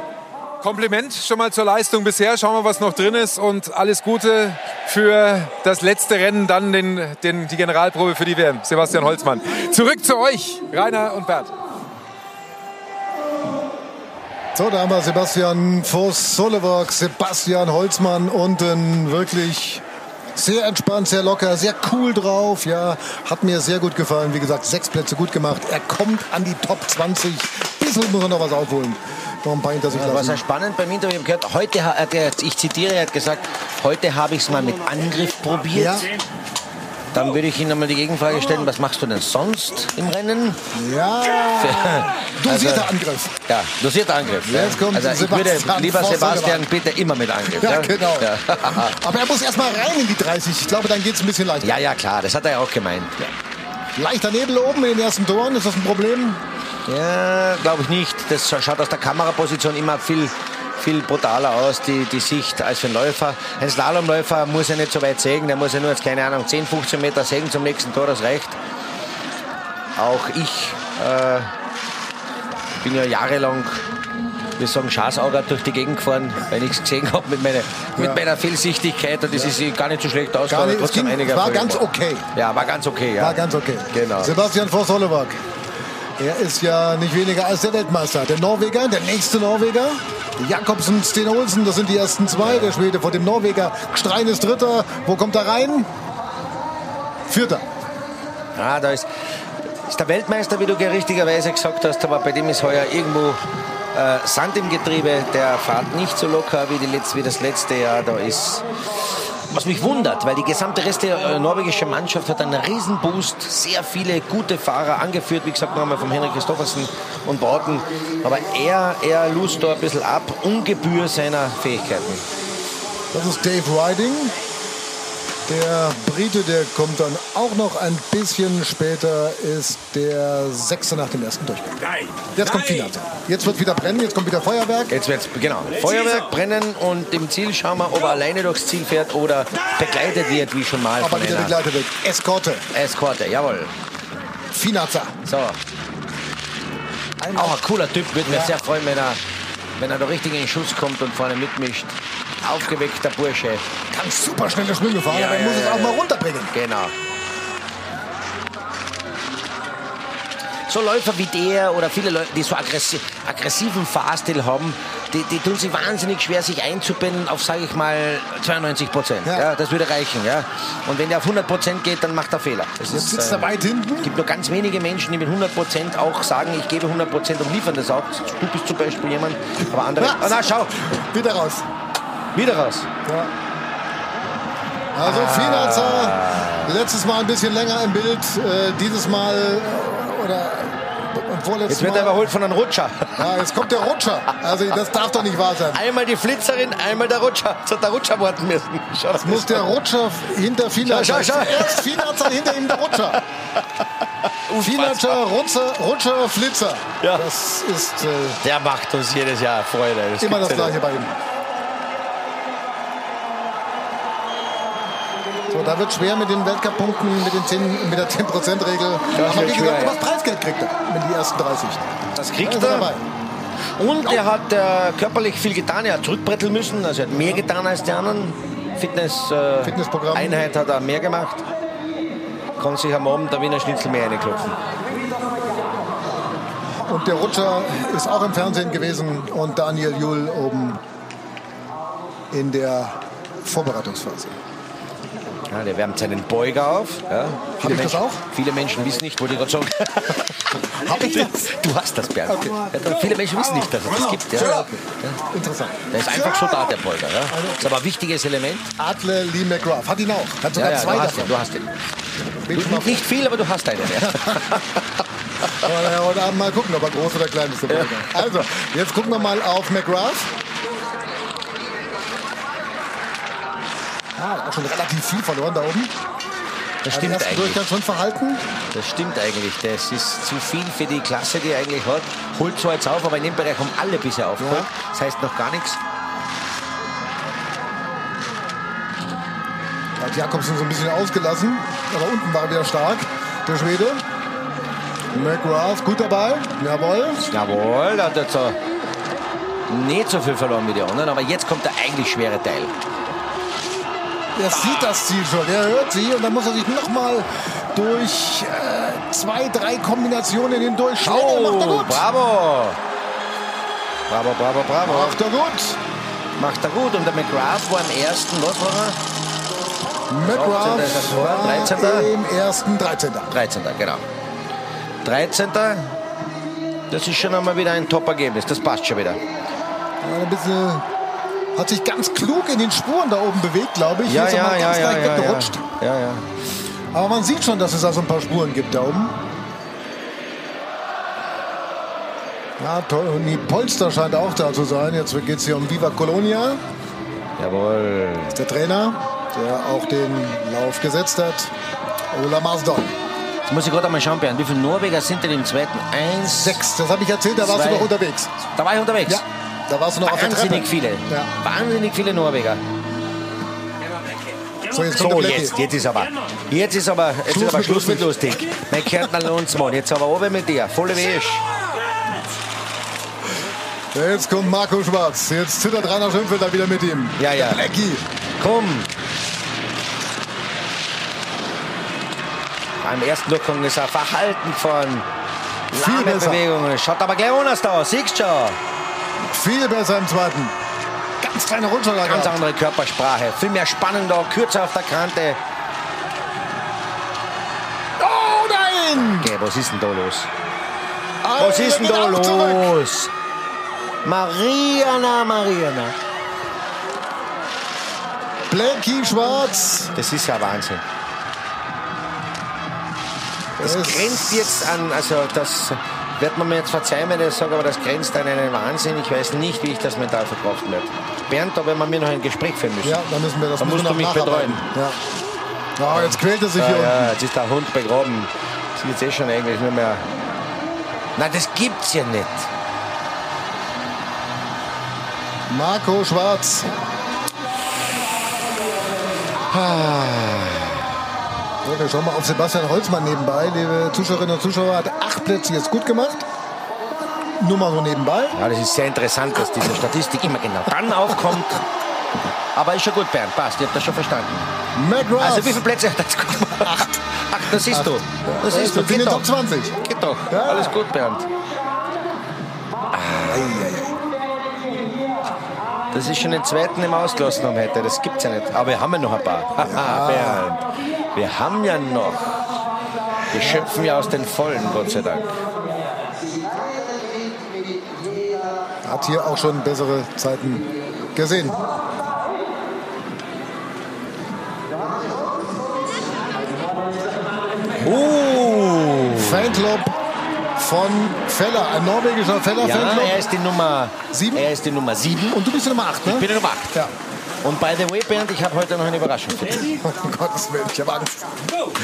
Kompliment schon mal zur Leistung bisher. Schauen wir, was noch drin ist. Und alles Gute für das letzte Rennen, dann den, den, die Generalprobe für die WM. Sebastian Holzmann. Zurück zu euch, Rainer und Bert. So, da haben wir Sebastian Voss, Solework, Sebastian Holzmann unten wirklich sehr entspannt, sehr locker, sehr cool drauf. Ja, hat mir sehr gut gefallen. Wie gesagt, sechs Plätze gut gemacht. Er kommt an die Top 20. Bisschen muss er noch was aufholen. Ein paar hinter sich Was lassen. er spannend beim Interview ich gehört, heute hat er, ich zitiere, er hat gesagt, heute habe ich es mal mit Angriff probiert. Ja, Dann würde ich Ihnen einmal die Gegenfrage stellen, was machst du denn sonst im Rennen? ja. *laughs* Dosierter Also- Angriff. Ja, dosierter Angriff. Jetzt kommt also ich würde, Sebastian lieber Sebastian, bitte immer mit Angriff. Ja, genau. Ja. *laughs* Aber er muss erst mal rein in die 30. Ich glaube, dann geht es ein bisschen leichter. ja, ja, klar, das hat er ja auch gemeint. Leichter Nebel oben in den ersten Toren. Ist das ein Problem? Ja, glaube ich nicht. Das schaut aus der Kameraposition immer viel, viel brutaler aus, die, die Sicht, als für einen Läufer. Ein Slalomläufer muss ja nicht so weit sägen, der muss ja nur jetzt, keine Ahnung, 10, 15 Meter sägen zum nächsten Tor, das reicht. Auch ich äh, bin ja jahrelang, wir sagen, Schaßauger durch die Gegend gefahren, weil ich es gesehen habe mit, meiner, mit meiner Fehlsichtigkeit und das ist gar nicht so schlecht ausgegangen. war Erfolge ganz okay. Ja, war ganz okay, ja. War ganz okay. Genau. Sebastian Voss-Hollewag. Er ist ja nicht weniger als der Weltmeister. Der Norweger, der nächste Norweger. Jakobsen, Sten Olsen, das sind die ersten zwei. Der Schwede vor dem Norweger. Strein ist Dritter. Wo kommt er rein? Vierter. Ja, da ist, ist der Weltmeister, wie du richtigerweise gesagt hast, aber bei dem ist heuer irgendwo äh, Sand im Getriebe. Der fährt nicht so locker wie, die letzte, wie das letzte Jahr. Da ist, was mich wundert, weil die gesamte reste äh, norwegische Mannschaft hat einen riesen Boost, sehr viele gute Fahrer angeführt, wie gesagt nochmal vom Henrik Christoffersen und Bauten. Aber er, er lust da ein bisschen ab, um Gebühr seiner Fähigkeiten. Das ist Dave Riding. Der Brite, der kommt dann auch noch ein bisschen später, ist der Sechste nach dem ersten Durchgang. Jetzt kommt Finat. Jetzt wird wieder brennen, jetzt kommt wieder Feuerwerk. Jetzt wird's genau Feuerwerk brennen und im Ziel schauen wir, ob er alleine durchs Ziel fährt oder begleitet wird, wie schon mal Aber wieder begleitet wird. Eskorte. Eskorte. Jawohl. Finazza. So. Auch ein cooler Typ. Würde mich sehr freuen, wenn er, wenn er da richtig in den Schuss kommt und vorne mitmischt. Aufgeweckter Bursche. Kann super schnelle Schwünge fahren, Ja, aber er muss es auch mal runterbringen. Genau. So Läufer wie der oder viele Leute, die so aggressi aggressiven Fahrstil haben, die, die tun sich wahnsinnig schwer, sich einzubinden auf, sage ich mal, 92 Prozent. Ja. Ja. das würde reichen. Ja. Und wenn der auf 100 Prozent geht, dann macht er Fehler. Jetzt ist, sitzt äh, er weit hinten. es gibt nur ganz wenige Menschen, die mit 100 Prozent auch sagen, ich gebe 100 Prozent und liefern das auch. Du bist zum Beispiel jemand, aber andere... Ah, na, schau, Wieder raus. Wieder raus. Also Ah. Finazza, letztes Mal ein bisschen länger im Bild, äh, dieses Mal äh, oder Jetzt wird er überholt von einem Rutscher. Ja, jetzt kommt der Rutscher. Also das darf doch nicht wahr sein. Einmal die Flitzerin, einmal der Rutscher. Jetzt hat der Rutscher warten müssen. Schau, das Muss der Rutscher hinter Finazza. Schau, schau, schau. Erst Finazza, hinter ihm der Rutscher. Finazza, Rutscher, Rutscher, Flitzer. Ja. Das ist äh, Der macht uns jedes Jahr Freude. Das immer das ja Gleiche bei ihm. Da wird schwer mit den Weltcup-Punkten, mit, den 10 mit der 10%-Regel. Das Aber wie gesagt, schwer, was Preisgeld kriegt er mit die ersten 30. nicht. Das Da kriegt er er. dabei. Und er hat äh, körperlich viel getan. Er hat zurückbretteln müssen. Also er hat mehr getan als die anderen. Fitness, äh, Fitnessprogramm. Einheit hat er mehr gemacht. Kann sich am Abend der Wiener Schnitzel mehr reinklopfen. Und der Rutscher ist auch im Fernsehen gewesen und Daniel Juhl oben in der Vorbereitungsphase. Ja, der wärmt seinen Beuger auf. Ja. Viele, ich das Menschen, auch? viele Menschen wissen nicht, wollte gerade sagen. *laughs* Hab ich das? Du hast das, Bernd. Okay. Ja, viele Menschen wissen nicht, dass es das gibt. Ja. Interessant. Der ist einfach so da, der Beuger. Ja. Das ist aber ein wichtiges Element. Adler Lee McGrath hat ihn auch. Hat Ja, sogar ja, zwei du hast ihn. Du hast ihn. Mal Nicht viel, aber du hast einen. Ja. *laughs* Aber ja, heute Abend mal gucken, ob er groß oder klein ist. Also, jetzt gucken wir mal auf McGrath. Ah, auch schon relativ viel verloren da oben. Das Im stimmt ersten eigentlich. Durchgang schon verhalten. Das stimmt eigentlich. Das ist zu viel für die Klasse, die er eigentlich hat. Holt zwar jetzt auf, aber in dem Bereich haben alle bisher aufgeholt. Das heißt noch gar nichts. Hat Jakobsen so ein bisschen ausgelassen. Aber unten war er wieder stark, der Schwede. McGrath gut dabei. Jawohl. Jawohl, da hat er nicht so viel verloren wie die anderen. Aber jetzt kommt der eigentlich schwere Teil. Er sieht das Ziel schon, er hört sie und dann muss er sich nochmal durch äh, zwei, drei Kombinationen hindurch schlagen. macht er Oh, gut. bravo! Bravo, bravo, bravo. Macht er gut. Macht er gut. Und der McGrath war im ersten, was war er? McGrath ist das Tor, war 13.. im ersten 13. 13. genau. 13. Das ist schon einmal wieder ein Top-Ergebnis. Das passt schon wieder. Ein bisschen, hat sich ganz klug in den Spuren da oben bewegt, glaube ich. Ja, Hier ist er ja, mal ja, ganz ja, leicht ja, ja. weggerutscht. ja, ja. Aber man sieht schon, dass es da so ein paar Spuren gibt da oben. Ja, Tony Polster scheint auch da zu sein. Jetzt geht es hier um Viva Colonia. Jawohl. Der Trainer, der auch den Lauf gesetzt hat. Ola Marsdon. Jetzt muss ich gerade einmal schauen, Bernd, wie viele Norweger sind denn im zweiten? Eins, Sechs, das habe ich erzählt, da warst Zwei. du noch unterwegs. Da war ich unterwegs. Ja, da warst du noch auf der Treppe. Wahnsinnig viele. Ja. Wahnsinnig viele Norweger. So, jetzt kommt So, der Blackie. jetzt, jetzt ist aber, jetzt ist aber, jetzt Schluss ist aber mit Schluss mit lustig. Mein Kärntner Lohnsmann, jetzt aber oben mit dir, volle Wäsch. Jetzt kommt Marco Schwarz. Jetzt zittert Rainer Schönfelder wieder mit ihm. Ja, ja. Der Blackie. Komm. Beim ersten Durchgang ist er verhalten von Viel besser. Bewegungen. Schaut aber gleich anders da, siehst schon. Viel besser im zweiten. Ganz kleine Rutschler Ganz andere Körpersprache, viel mehr Spannung da, kürzer auf der Kante. Oh nein! Okay, was ist denn da los? Alter, Was ist denn da zurück. los? Mariana, Mariana. Blackie Schwarz. Das ist ja Wahnsinn. Das Es- grenzt jetzt an, also das wird man mir jetzt verzeihen, wenn ich das sage, aber das grenzt an einen Wahnsinn. Ich weiß nicht, wie ich das mental verkraften werde. Bernd, da werden wir mir noch ein Gespräch führen müssen. Ja, da müssen wir das Da musst du noch mich nacharbeiten. Ja. Ja, jetzt quält er sich Ja, hier ja, jetzt ist der Hund begraben. Das ist jetzt eh schon eigentlich nur mehr. Nein, das gibt's ja nicht. unten. Marco Schwarz. So, wir schauen mal auf Sebastian Holzmann nebenbei. Liebe Zuschauerinnen und Zuschauer, hat acht Plätze jetzt gut gemacht. Nur mal so nebenbei. Ja, das ist sehr interessant, dass diese Statistik immer genau dann aufkommt. Aber ist schon gut, Bernd, passt, ich hab das schon verstanden. McGrath. Also wie viele Plätze hat er jetzt gut gemacht? Acht. Ach, das siehst du. Das siehst ist du. in Geht Top doch. 20. Geht doch. Ja. Alles gut, Bernd. Das ist schon den zweiten im Ausgelassen haben heute. Das gibt's ja nicht. Aber wir haben ja noch ein paar. *laughs* Haha, Bernd. Wir haben ja noch. Wir schöpfen ja aus den Vollen, Gott sei Dank. Hat hier auch schon bessere Zeiten gesehen. Uh. Fanclub von Feller, ein norwegischer Feller Ja, Fanclub. er ist die Nummer Sieben? Er ist die Nummer sieben. Und du bist die Nummer 8, ne? Ich bin die Nummer acht. Ja. Und by the way, Bernd, ich habe heute noch eine Überraschung für dich. *laughs* Um Gottes Willen, ich habe Angst.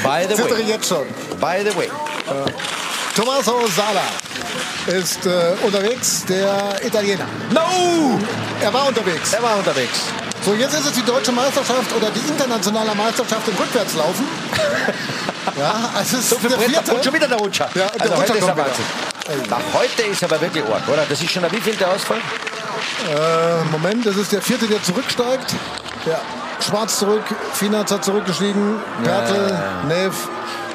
By the Zittere way. jetzt schon. By the way. Tommaso Sala ist äh, unterwegs, der Italiener. No! Er war unterwegs. Er war unterwegs. So, jetzt ist es die deutsche Meisterschaft oder die internationale Meisterschaft im Rückwärtslaufen. *laughs* ja, also es So ist der vierte. und schon wieder der Rutscher. Ja, der also Rutscher heute ist er kommt Wahnsinn. wieder. Na, heute ist aber wirklich arg, oder? Das ist schon der wievielte Ausfall? Äh, Moment, das ist der vierte, der zurücksteigt. Ja, Schwarz zurück, Finanz hat zurückgestiegen, Bertel, Neff.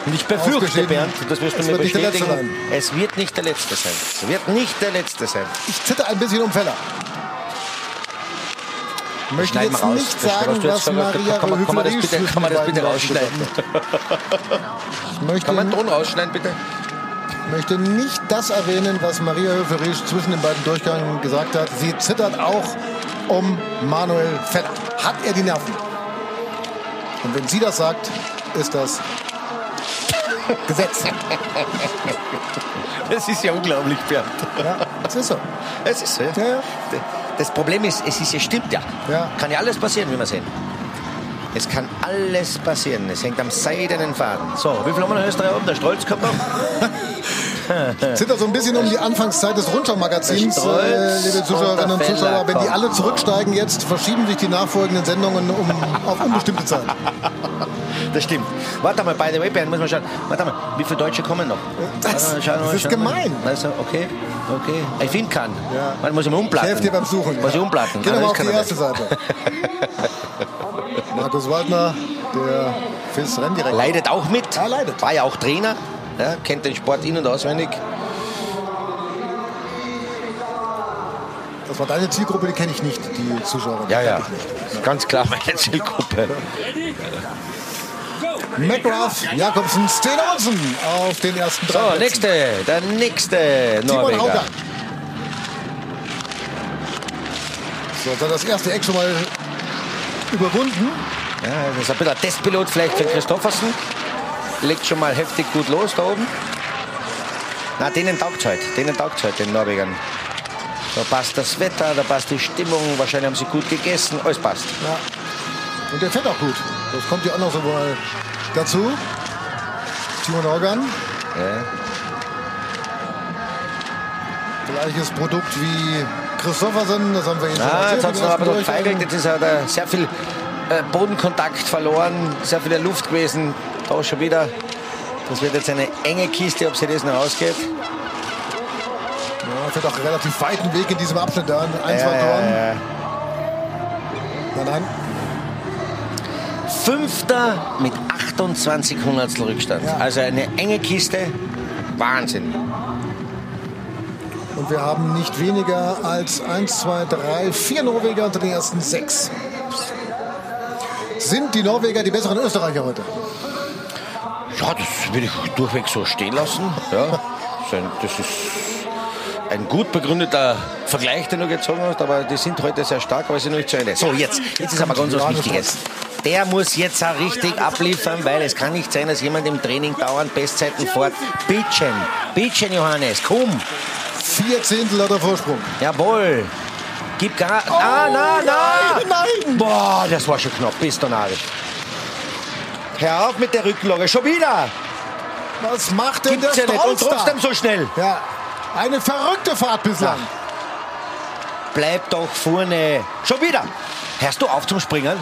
Und ich befürchte. Bernd, das wirst du Es mir wird nicht der bestätigen, letzte es wird nicht der letzte sein. Es wird nicht der letzte sein. Ich zitter ein bisschen um Feller. Ich möchte jetzt raus. nicht sagen, was sagst, Maria kann, man, kann, man das bitte, kann man das bitte rausschneiden? *laughs* Ich möchte, Kann man einen Ton rausschneiden, bitte? Möchte nicht das erwähnen, was Maria Höfler-Riesch zwischen den beiden Durchgängen gesagt hat. Sie zittert auch um Manuel Feller. Hat er die Nerven? Und wenn sie das sagt, ist das Gesetz. Das ist ja unglaublich, Bernd. Ja, das ist so. Es ist so. ja. Das Problem ist, es ist, es stimmt ja. Ja. Kann ja alles passieren, wie wir sehen. Es kann alles passieren. Es hängt am seidenen Faden. So, wie viel haben wir noch in Österreich oben? Der Strolz kommt noch. *laughs* Zittert so ein bisschen um die Anfangszeit des Rundschau-Magazins, Stolz äh, liebe Zuschauerinnen und Zuschauer. Wenn die alle zurücksteigen jetzt, verschieben sich die nachfolgenden Sendungen um, auf unbestimmte Zeit. *laughs* Das stimmt. Warte mal, by the way, Bernd, muss man schauen. Warte mal, wie viele Deutsche kommen noch? Das- mal, schauen das ist schauen gemein. Also, okay, okay. Ich finde keinen. Ja. Man muss immer umplatten. Ich helfe dir beim Suchen. Muss ich umplatten. Geh doch mal das auf die kann er erste Seite. *laughs* Markus Waldner, der FIS Renndirektor. Leidet auch mit. Ja, leidet. War ja auch Trainer. Ja, kennt den Sport in- und auswendig. Das war deine Zielgruppe, die kenne ich nicht, die Zuschauer. Ja, ja. Nicht. Ganz klar meine Zielgruppe. McGrath, Jakobsen, Sten Olsen auf den ersten drei So, Plätzen. nächste. Der nächste Norweger. So, das erste Eck schon mal überwunden. Ja, das ist ein bisschen ein Testpilot vielleicht für Christoffersen. Legt schon mal heftig gut los da oben. Na, denen taugt halt. Denen taugt halt, den Norwegern. Da passt das Wetter, da passt die Stimmung. Wahrscheinlich haben sie gut gegessen. Alles passt. Ja. Und der fährt auch gut. Das kommt ja auch noch so mal dazu. Timo Organ. Gleiches Produkt wie Christoffersen, das haben wir jetzt Ah, jetzt schon hat es noch ein bisschen gefeigelt. Jetzt ist er da sehr viel äh, Bodenkontakt verloren, sehr viel Luft gewesen. Da schon wieder. Das wird jetzt eine enge Kiste, ob sie das noch ausgeht. Ja, fährt auch relativ weiten Weg in diesem Abschnitt da. Ein, zwei Ja, Toren. ja, ja. Nein, nein. Fünfter mit 28 Hundertstel Rückstand. Ja. Also eine enge Kiste. Wahnsinn. Und wir haben nicht weniger als 1, 2, 3, 4 Norweger unter den ersten sechs. Sind die Norweger die besseren Österreicher heute? Ja, das würde ich durchweg so stehen lassen. Ja, das ist ein- gut begründeter Vergleich, den du gezogen hast, aber die sind heute sehr stark, aber sie noch nicht zu Ende. So, jetzt, jetzt ist aber ganz was Wichtiges. Der muss jetzt auch richtig abliefern, weil es kann nicht sein, dass jemand im Training dauernd Bestzeiten fährt. Bitchen, bitchen, Johannes, komm. Vier Zehntel hat er Vorsprung. Jawohl. Gib Gas. ah, na, na. nein! Boah, das war schon knapp. Bist du narrisch. Hör auf mit der Rückenlage. Schon wieder. Was macht denn der Gibt's ja nicht. Und trotzdem so schnell. Ja, eine verrückte Fahrt bislang. Bleib doch vorne. Schon wieder. Hörst du auf zum Springen?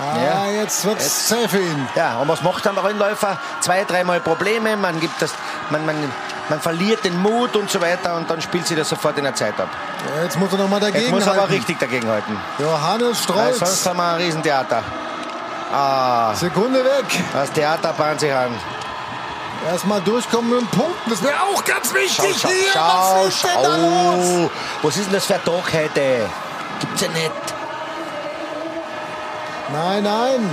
Ah, jetzt wird's zäh für ihn. Ja, und was macht dann der Rennläufer? Zwei, dreimal Probleme, man, gibt das, man, man, man verliert den Mut und so weiter und dann spielt sie das sofort in der Zeit ab. Ja, Jetzt muss er noch mal Jetzt dagegen muss er aber halten. richtig dagegenhalten. Johannes Weil sonst Strolz, haben wir ein Riesentheater. Ah, Sekunde weg. das Theater bahnt sich an. Erstmal durchkommen mit dem Punkten. Das wäre auch ganz Schau, wichtig schau, hier. schau, Was schau. Was ist denn das für ein Tag heute? Gibt's ja nicht. Nein, nein.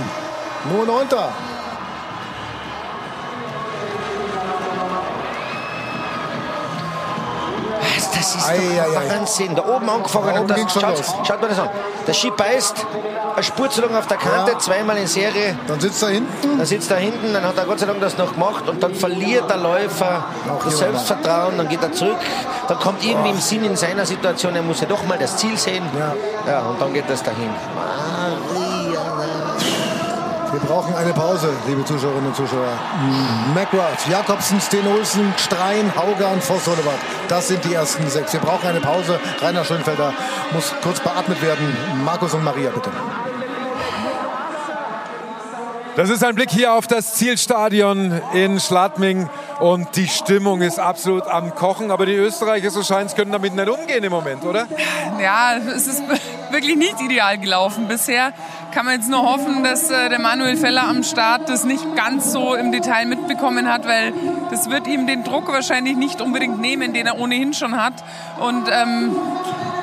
Nur neunter. Was, Das ist Ei, doch ei, ei. Wahnsinn. Da oben angefangen Da und oben das, ging's schon schaut, schaut mal das an. Der Ski beißt, eine Spur zu lang auf der Kante, Ja. zweimal in Serie. Dann sitzt er hinten. Dann sitzt er hinten, dann hat er Gott sei Dank das noch gemacht und dann verliert der Läufer Auch das Selbstvertrauen, dann geht er zurück, dann kommt irgendwie im Sinn in seiner Situation, er muss ja doch mal das Ziel sehen. Ja. ja und dann geht das dahin. Wir brauchen eine Pause, liebe Zuschauerinnen und Zuschauer. McGrath, Jakobsen, Sten Olsen, Strein, Haugan, Voss, Hollewatt. Das sind die ersten sechs. Wir brauchen eine Pause. Rainer Schönfelder muss kurz beatmet werden. Markus und Maria, bitte. Das ist ein Blick hier auf das Zielstadion in Schladming und die Stimmung ist absolut am Kochen. Aber die Österreicher, so scheint es, können damit nicht umgehen im Moment, oder? Ja, es ist wirklich nicht ideal gelaufen bisher. Kann man jetzt nur hoffen, dass äh, der Manuel Feller am Start das nicht ganz so im Detail mitbekommen hat, weil das wird ihm den Druck wahrscheinlich nicht unbedingt nehmen, den er ohnehin schon hat. Und ähm,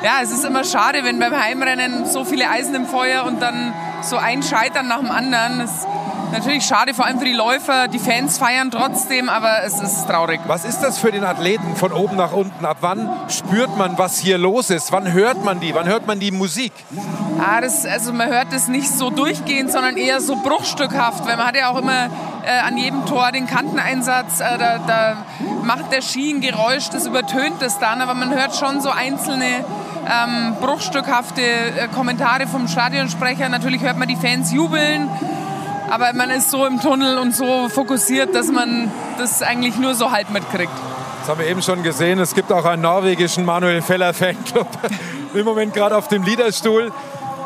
ja, es ist immer schade, wenn beim Heimrennen so viele Eisen im Feuer und dann so ein Scheitern nach dem anderen. Das natürlich schade, vor allem für die Läufer. Die Fans feiern trotzdem, aber es ist traurig. Was ist das für den Athleten von oben nach unten? Ab wann spürt man, was hier los ist? Wann hört man die? Wann hört man die Musik? Ah, das, also man hört es nicht so durchgehend, sondern eher so bruchstückhaft, weil man hat ja auch immer äh, an jedem Tor den Kanteneinsatz, äh, da, da macht der Ski ein Geräusch, das übertönt es dann, aber man hört schon so einzelne ähm, bruchstückhafte äh, Kommentare vom Stadionsprecher. Natürlich hört man die Fans jubeln, aber man ist so im Tunnel und so fokussiert, dass man das eigentlich nur so halb mitkriegt. Das haben wir eben schon gesehen. Es gibt auch einen norwegischen Manuel Feller Fanclub. *laughs* Im Moment gerade auf dem Liederstuhl.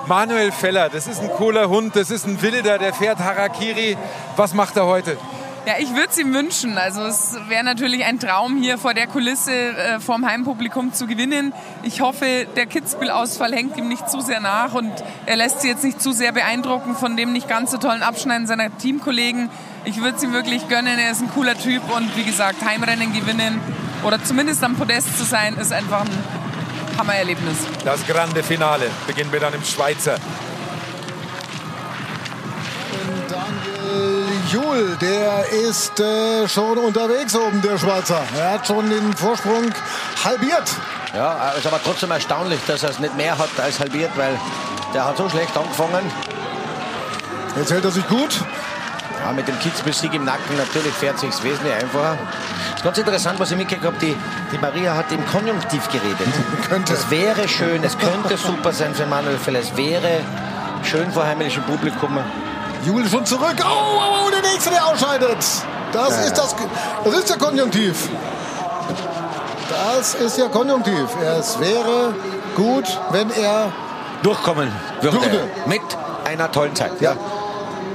Manuel Feller, das ist ein cooler Hund, das ist ein Wilder, der fährt Harakiri. Was macht er heute? Ja, ich würde es ihm wünschen. Also es wäre natürlich ein Traum, hier vor der Kulisse äh, vorm Heimpublikum zu gewinnen. Ich hoffe, der Kitzbühel-Ausfall hängt ihm nicht zu sehr nach und er lässt sich jetzt nicht zu sehr beeindrucken von dem nicht ganz so tollen Abschneiden seiner Teamkollegen. Ich würde es ihm wirklich gönnen. Er ist ein cooler Typ und wie gesagt, Heimrennen gewinnen oder zumindest am Podest zu sein, ist einfach ein Hammererlebnis. Das grande Finale beginnen wir dann im Schweizer. Daniel Juhl, der ist äh, schon unterwegs oben, der Schweizer. Er hat schon den Vorsprung halbiert. Ja, ist aber trotzdem erstaunlich, dass er es nicht mehr hat als halbiert, weil der hat so schlecht angefangen. Jetzt hält er sich gut. Ja, mit dem Kitzbühel-Sieg im Nacken natürlich fährt sich wesentlich einfacher. Ist ganz interessant, was ich mitgekriegt habe. Die, die Maria hat im Konjunktiv geredet. *laughs* Könnte. Es wäre schön, es könnte super sein für Manuel Feller. Es wäre schön vor heimelischem Publikum. Jule schon zurück. Oh, oh, oh, der nächste, der ausscheidet. Das ist das, das ist der Konjunktiv. Das ist ja Konjunktiv. Es wäre gut, wenn er Durchkommen würde. Würde. Mit einer tollen Zeit. Ja.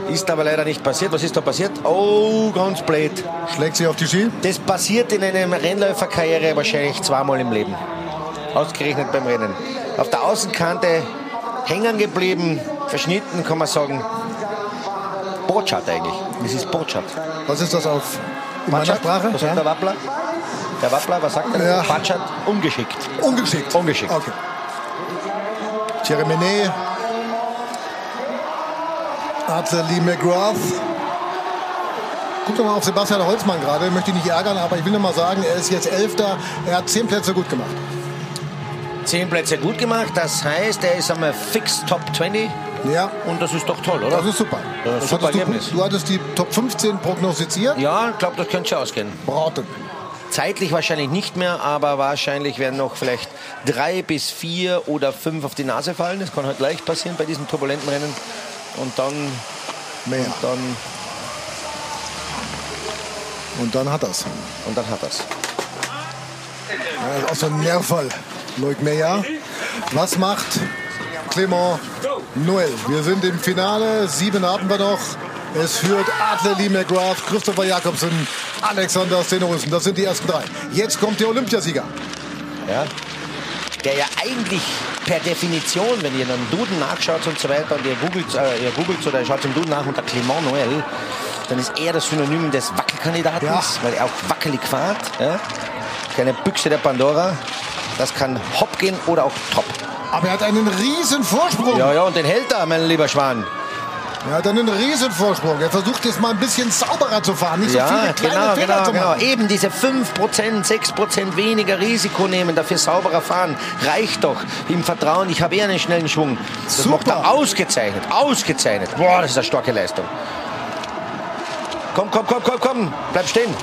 Ist aber leider nicht passiert. Was ist da passiert? Oh, ganz blöd. schlägt sich auf die Ski. Das passiert in einer Rennläuferkarriere wahrscheinlich zweimal im Leben. Ausgerechnet beim Rennen. Auf der Außenkante hängen geblieben, verschnitten, kann man sagen. Borchardt eigentlich. Das ist Borchardt. Was ist das auf Borchardt? Sprache? Was sagt der Wappler? Der Wappler, was sagt er? Ja. Borchardt, ungeschickt. Ungeschickt. Ungeschickt. Okay. Menet. Arthur Lee McGrath. Guck doch mal auf Sebastian Holzmann gerade. Ich möchte ihn nicht ärgern, aber ich will nur mal sagen, er ist jetzt Elfter. Er hat zehn Plätze gut gemacht. Zehn Plätze gut gemacht, das heißt, er ist einmal fix Top 20 ja. Und das ist doch toll, oder? Das ist super. Äh, das ist super Ergebnis. Du, du, hattest die Top 15 prognostiziert? Ja, ich glaube, das könnte schon ausgehen. Braten. Zeitlich wahrscheinlich nicht mehr, aber wahrscheinlich werden noch vielleicht drei bis vier oder fünf auf die Nase fallen. Das kann halt leicht passieren bei diesem turbulenten Rennen. Und dann. Mehr. Und dann. Und dann hat das. Und dann hat das. Ja, das ist auch so ein Nervfall. Leuk Meyer. Was macht Clement Noel, Wir sind im Finale, sieben haben wir noch. Es führt Adler Lee McGrath, Christopher Jakobsen, Alexander Stenorussen. Das sind die ersten drei. Jetzt kommt der Olympiasieger. Ja, der ja eigentlich per Definition, wenn ihr in Duden nachschaut und so weiter und ihr googelt, äh, ihr googelt oder ihr schaut im Duden nach unter Clément Noel, dann ist er das Synonym des Wackelkandidaten, ja. weil er auch wackelig fährt. Ja? Keine Büchse der Pandora. Das kann hopp gehen oder auch top. Aber er hat einen riesen Vorsprung. Ja, ja, und den hält er, mein lieber Schwan. Er hat einen riesen Vorsprung. Er versucht jetzt mal ein bisschen sauberer zu fahren. Nicht so Ja, viele kleine genau, Fehler genau, zu genau. machen. Eben diese 5%, 6% weniger Risiko nehmen, dafür sauberer fahren, reicht doch. Im Vertrauen, ich habe eher einen schnellen Schwung. Das Super. macht er ausgezeichnet, ausgezeichnet. Boah, das ist eine starke Leistung. Komm, komm, komm, komm, komm, bleib stehen.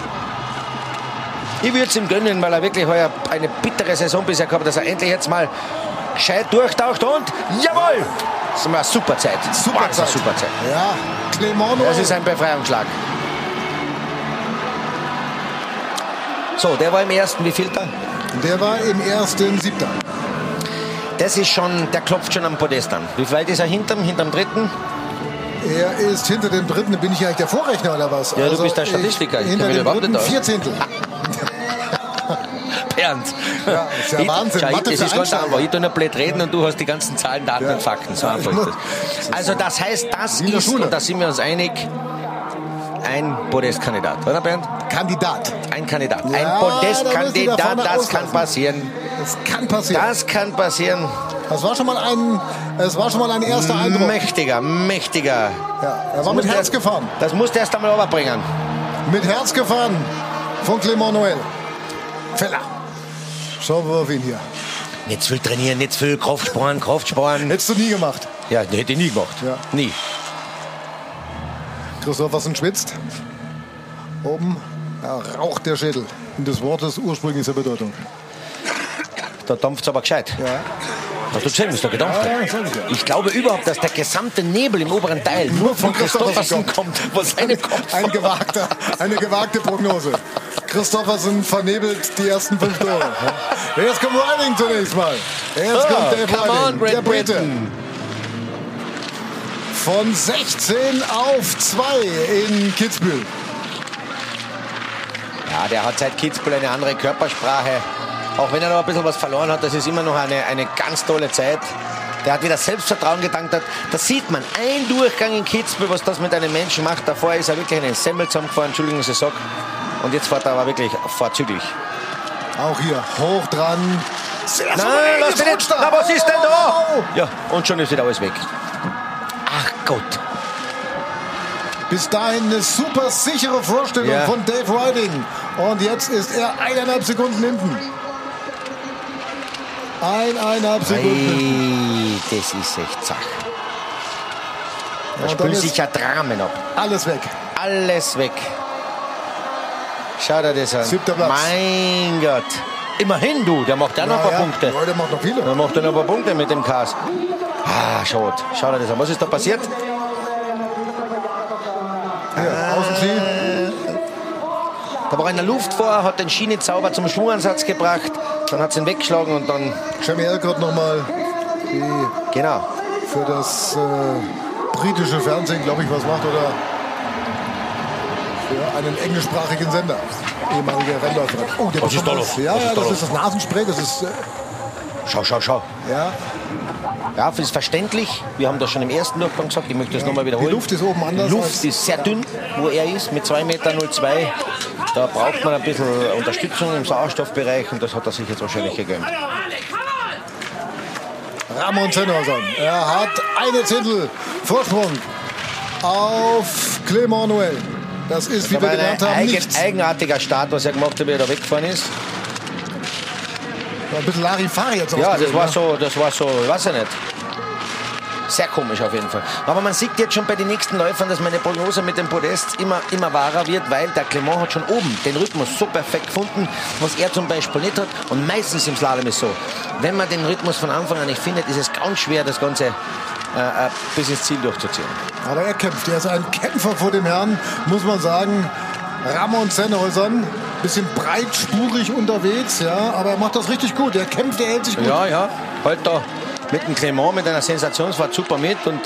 Ich würde es ihm gönnen, weil er wirklich heuer eine bittere Saison bisher gehabt hat, dass er endlich jetzt mal gescheit durchtaucht und jawohl! Das ist mal eine super Zeit. Super Zeit. super Zeit. Ja, Clément Das ist ein Befreiungsschlag. So, der war im ersten, wie viel da? Der war im ersten Siebter. Das ist schon, der klopft schon am Podest an. Wie weit ist er hinterm, hinterm dritten? Er ist hinter dem dritten, bin ich eigentlich der Vorrechner oder was? Ja, du bist der Statistiker. Ich hinter dem dritten nicht *laughs* Bernd. Ja, ist ja Wahnsinn. Ich- Mathe das ist ganz einfach. Ich tu nur blöd reden und du hast die ganzen Zahlen, Daten und Fakten. So einfach ist das. Also das heißt, das ist, und da sind wir uns einig, ein Podestkandidat, oder Bernd? Kandidat. Ein Kandidat. Ja, da ein da Podestkandidat, vorne das kann passieren. Das kann passieren. Das kann passieren. Das war schon mal ein, es war schon mal ein erster Eindruck. Mächtiger, mächtiger. Ja, er war mit Herz der- gefahren. Das musst du erst einmal überbringen. Mit Herz gefahren von Clément Noël. Feller. Schauen wir auf ihn hier. Nicht zu viel trainieren, nicht zu viel Kraft sparen, Kraft sparen. Hättest du nie gemacht. Ja, hätte ich nie gemacht. Ja. Nie. Christophersen schwitzt. Oben ja, raucht der Schädel. In des Wortes ursprünglicher Bedeutung. Da dampft es aber gescheit. Ja. Hast du gesehen, was da gedampft Ja, ja, ich glaube überhaupt, dass der gesamte Nebel im oberen Teil nur von Christophersen kommt, was seinem Kopf Ein gewagter, eine gewagte Prognose. Christophersen vernebelt die ersten fünf Tore. *laughs* Jetzt kommt Riding zunächst mal. Jetzt kommt Dave come on, Riding, der Brite. Britain. Von 16 auf 2 in Kitzbühel. Ja, der hat seit Kitzbühel eine andere Körpersprache. Auch wenn er noch ein bisschen was verloren hat, das ist immer noch eine, eine ganz tolle Zeit. Der hat wieder Selbstvertrauen gedankt. Hat. Da sieht man, ein Durchgang in Kitzbühel, was das mit einem Menschen macht. Davor ist er wirklich einen Semmel zusammengefahren, Entschuldigung, dass ich sag. Und jetzt fährt er aber wirklich vorzüglich. Auch hier hoch dran. Sehr Nein, lass dich nicht. Na, was ist denn da? Oh! Ja, und schon ist wieder alles weg. Ach Gott. Bis dahin eine super sichere Vorstellung Ja. von Dave Riding. Und jetzt ist er eineinhalb Sekunden hinten. Eineinhalb Sekunden. Ei, das ist echt Zach. Da ist sich ja Dramen ab. alles weg. Alles weg. Schau dir das an. Siebter Platz. Mein Gott. Immerhin du, der macht ja noch ein paar ja. Punkte. Ja, der macht noch viele. Der macht ja noch ein paar Punkte mit dem Kas. Ah, schau, schau dir das an. Was ist da passiert? sie. Da war in der Luft vor, hat den Schienezauber zum Schwungansatz gebracht, dann hat sie ihn weggeschlagen und dann, Jamie Elcott nochmal genau. für das äh, britische Fernsehen, glaube ich, was macht oder für einen englischsprachigen Sender. Ehemalige Rennläuferin. Oh, der Was ist bekommt da was. los? Ja, Was ist ja, da das ist das Nasenspray. Das ist, äh, Schau, schau, schau. ja, Ja, ist verständlich. Wir haben das schon im ersten Durchgang gesagt. Ich möchte das nochmal wiederholen. Die Luft ist oben anders Die Luft ist sehr dünn, wo er ist, mit 2,02 Meter. Da braucht man ein bisschen Unterstützung im Sauerstoffbereich und das hat er sich jetzt wahrscheinlich gegönnt. Ramon Zenhausen. Er hat eine Zehntel Vorsprung auf Clément Noël. Das ist, wie Das wir war ein gelernt haben, eigen, nichts. eigenartiger Start, was er gemacht hat, wie er da weggefahren ist. Ein bisschen Larifari jetzt Ja, das war ne? so, das war so, ich weiß ich nicht. Sehr komisch auf jeden Fall. Aber man sieht jetzt schon bei den nächsten Läufern, dass meine Prognose mit dem Podest immer, immer wahrer wird, weil der Clement hat schon oben den Rhythmus so perfekt gefunden, was er zum Beispiel nicht hat. Und meistens im Slalom ist so, wenn man den Rhythmus von Anfang an nicht findet, ist es ganz schwer, das Ganze äh, äh, bis ins Ziel durchzuziehen. Aber er kämpft. Er ist ein Kämpfer vor dem Herrn, muss man sagen. Ramon Zenhäusern, bisschen breitspurig unterwegs, ja, aber er macht das richtig gut. Er kämpft, er hält sich gut. Ja, ja, halt da mit dem Clement, mit einer Sensationsfahrt super mit und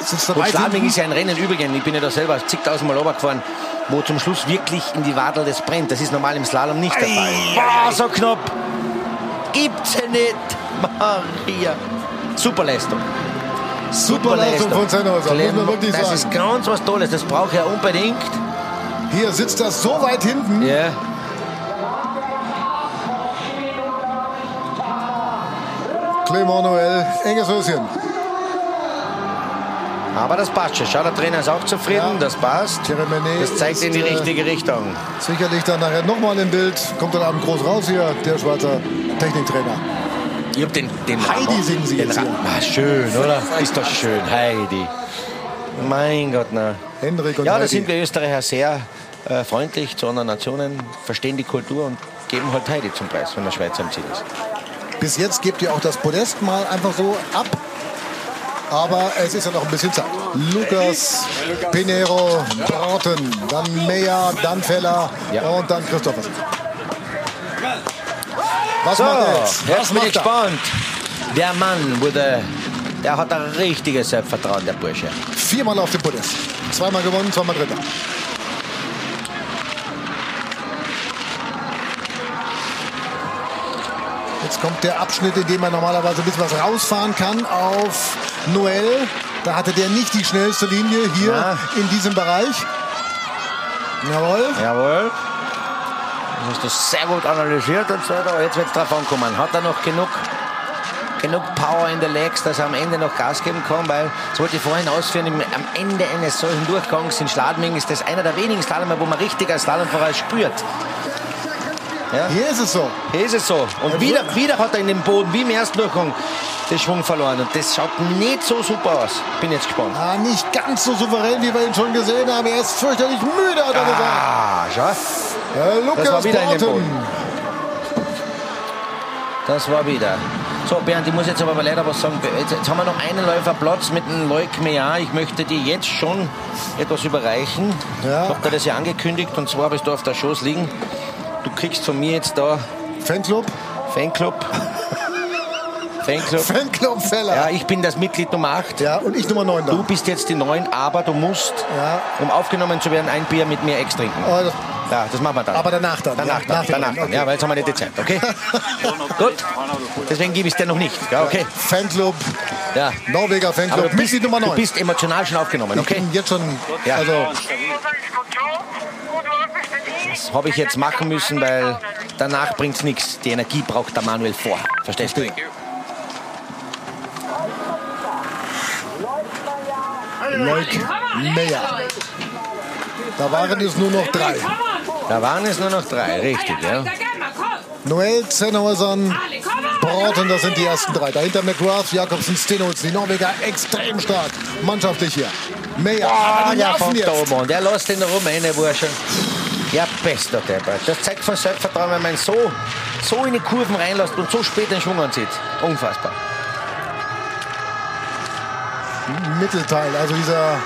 Sitzt da Und Schladming ist ja ein Rennen übrigens. Ich bin ja da selber zigtausendmal runtergefahren, wo zum Schluss wirklich in die Wadel das brennt. Das ist normal im Slalom nicht dabei. Boah, so knapp. Gibt's ja nicht. Maria. Super Leistung. Super Leistung von Zenhäusern, muss man wirklich das sagen. ist ganz was Tolles. Das braucht er unbedingt. Hier sitzt er so weit hinten. Ja. Clément Noël, enges Höschen. Aber das passt schon. Schau, der Trainer ist auch zufrieden. Ja. Das passt. Thierry Menet Das zeigt in die äh, richtige Richtung. Sicherlich dann nachher nochmal im Bild. Kommt dann Abend groß raus hier, der Schweizer Techniktrainer. Ich hab den, den Heidi Ramon- singen Sie den jetzt Ra- hier. Ah, schön, oder? Ist doch schön. Heidi. Mein Gott, na. Hendrik und Ja, da sind wir Österreicher sehr äh, freundlich zu anderen Nationen, verstehen die Kultur und geben halt Heidi zum Preis, wenn der Schweizer im Ziel ist. Bis jetzt gebt ihr auch das Podest mal einfach so ab. Aber es ist ja noch ein bisschen Zeit. Lukas, Pinero, Broughton, dann Meyer, dann Feller Ja. und dann Christopher. Was So, macht er jetzt? Was jetzt bin ich gespannt. Der Mann wurde, der hat ein richtiges Selbstvertrauen, der Bursche. Viermal auf dem Podest. Zweimal gewonnen, zweimal Dritter. Kommt der Abschnitt, in dem er normalerweise ein bisschen was rausfahren kann auf Noel. Da hatte der nicht die schnellste Linie hier Ja. in diesem Bereich. Jawohl. Jawohl. Das hast du sehr gut analysiert und so. weiter. Aber jetzt wird es drauf ankommen. Hat er noch genug, genug Power in den Legs, dass er am Ende noch Gas geben kann? Weil, das wollte ich vorhin ausführen, im, am Ende eines solchen Durchgangs in Schladming ist das einer der wenigen Slalomer, wo man richtig als Slalomfahrer spürt. Hier ist es so. Hier ist es so. Und wieder, wieder hat er in den Boden, wie im ersten Durchgang, den Schwung verloren. Und das schaut nicht so super aus. Bin jetzt gespannt. Ah, nicht ganz so souverän, wie wir ihn schon gesehen haben. Er ist fürchterlich müde, hat er gesagt. Ah, schau. Äh, Lukas war wieder in den. Boden. Das war wieder. So, Bernd, ich muss jetzt aber leider was sagen. Jetzt, jetzt haben wir noch einen Läufer Platz mit dem Leuk Mea. Ich möchte dir jetzt schon etwas überreichen. Ja. Ich habe dir das ja angekündigt und zwar bist du auf der Schoß liegen. Du kriegst von mir jetzt da Fanclub. Fanclub. Fanclub. Fanclub Feller. Ja, ich bin das Mitglied Nummer 8. Ja, und ich Nummer 9 da. Du bist jetzt die 9, aber du musst, Ja. um aufgenommen zu werden, ein Bier mit mir extra trinken. Oh, das- Ja, das machen wir dann. Aber danach dann, Danach ja, dann, danach dann. okay. Ja, weil jetzt haben wir nicht die Zeit, okay? *laughs* Gut. Deswegen gebe ich es dir noch nicht. Ja, okay. Fanclub, Ja. Norweger Aber Fanclub, du bist, Mitglied Nummer du 9. bist emotional schon aufgenommen, Ich okay? bin jetzt schon, Ja. also Das habe ich jetzt machen müssen, weil danach bringt es nichts. Die Energie braucht der Manuel vor. Verstehst du? Leuk Meyer. Da waren es nur noch drei. Da waren es nur noch drei, richtig, ja. Noel, Zenhäusern, Broughton, das sind die ersten drei. Dahinter McGrath, Jakobsen, Stenholz. Die Norweger extrem stark. Mannschaftlich hier. Meyer, Ah, aber die der. Der lässt den rum rein, Bursche. Ja, bester Depper. Das zeigt von Selbstvertrauen, wenn man so, so in die Kurven reinlässt und so spät den Schwung anzieht. Unfassbar. Mittelteil, also dieser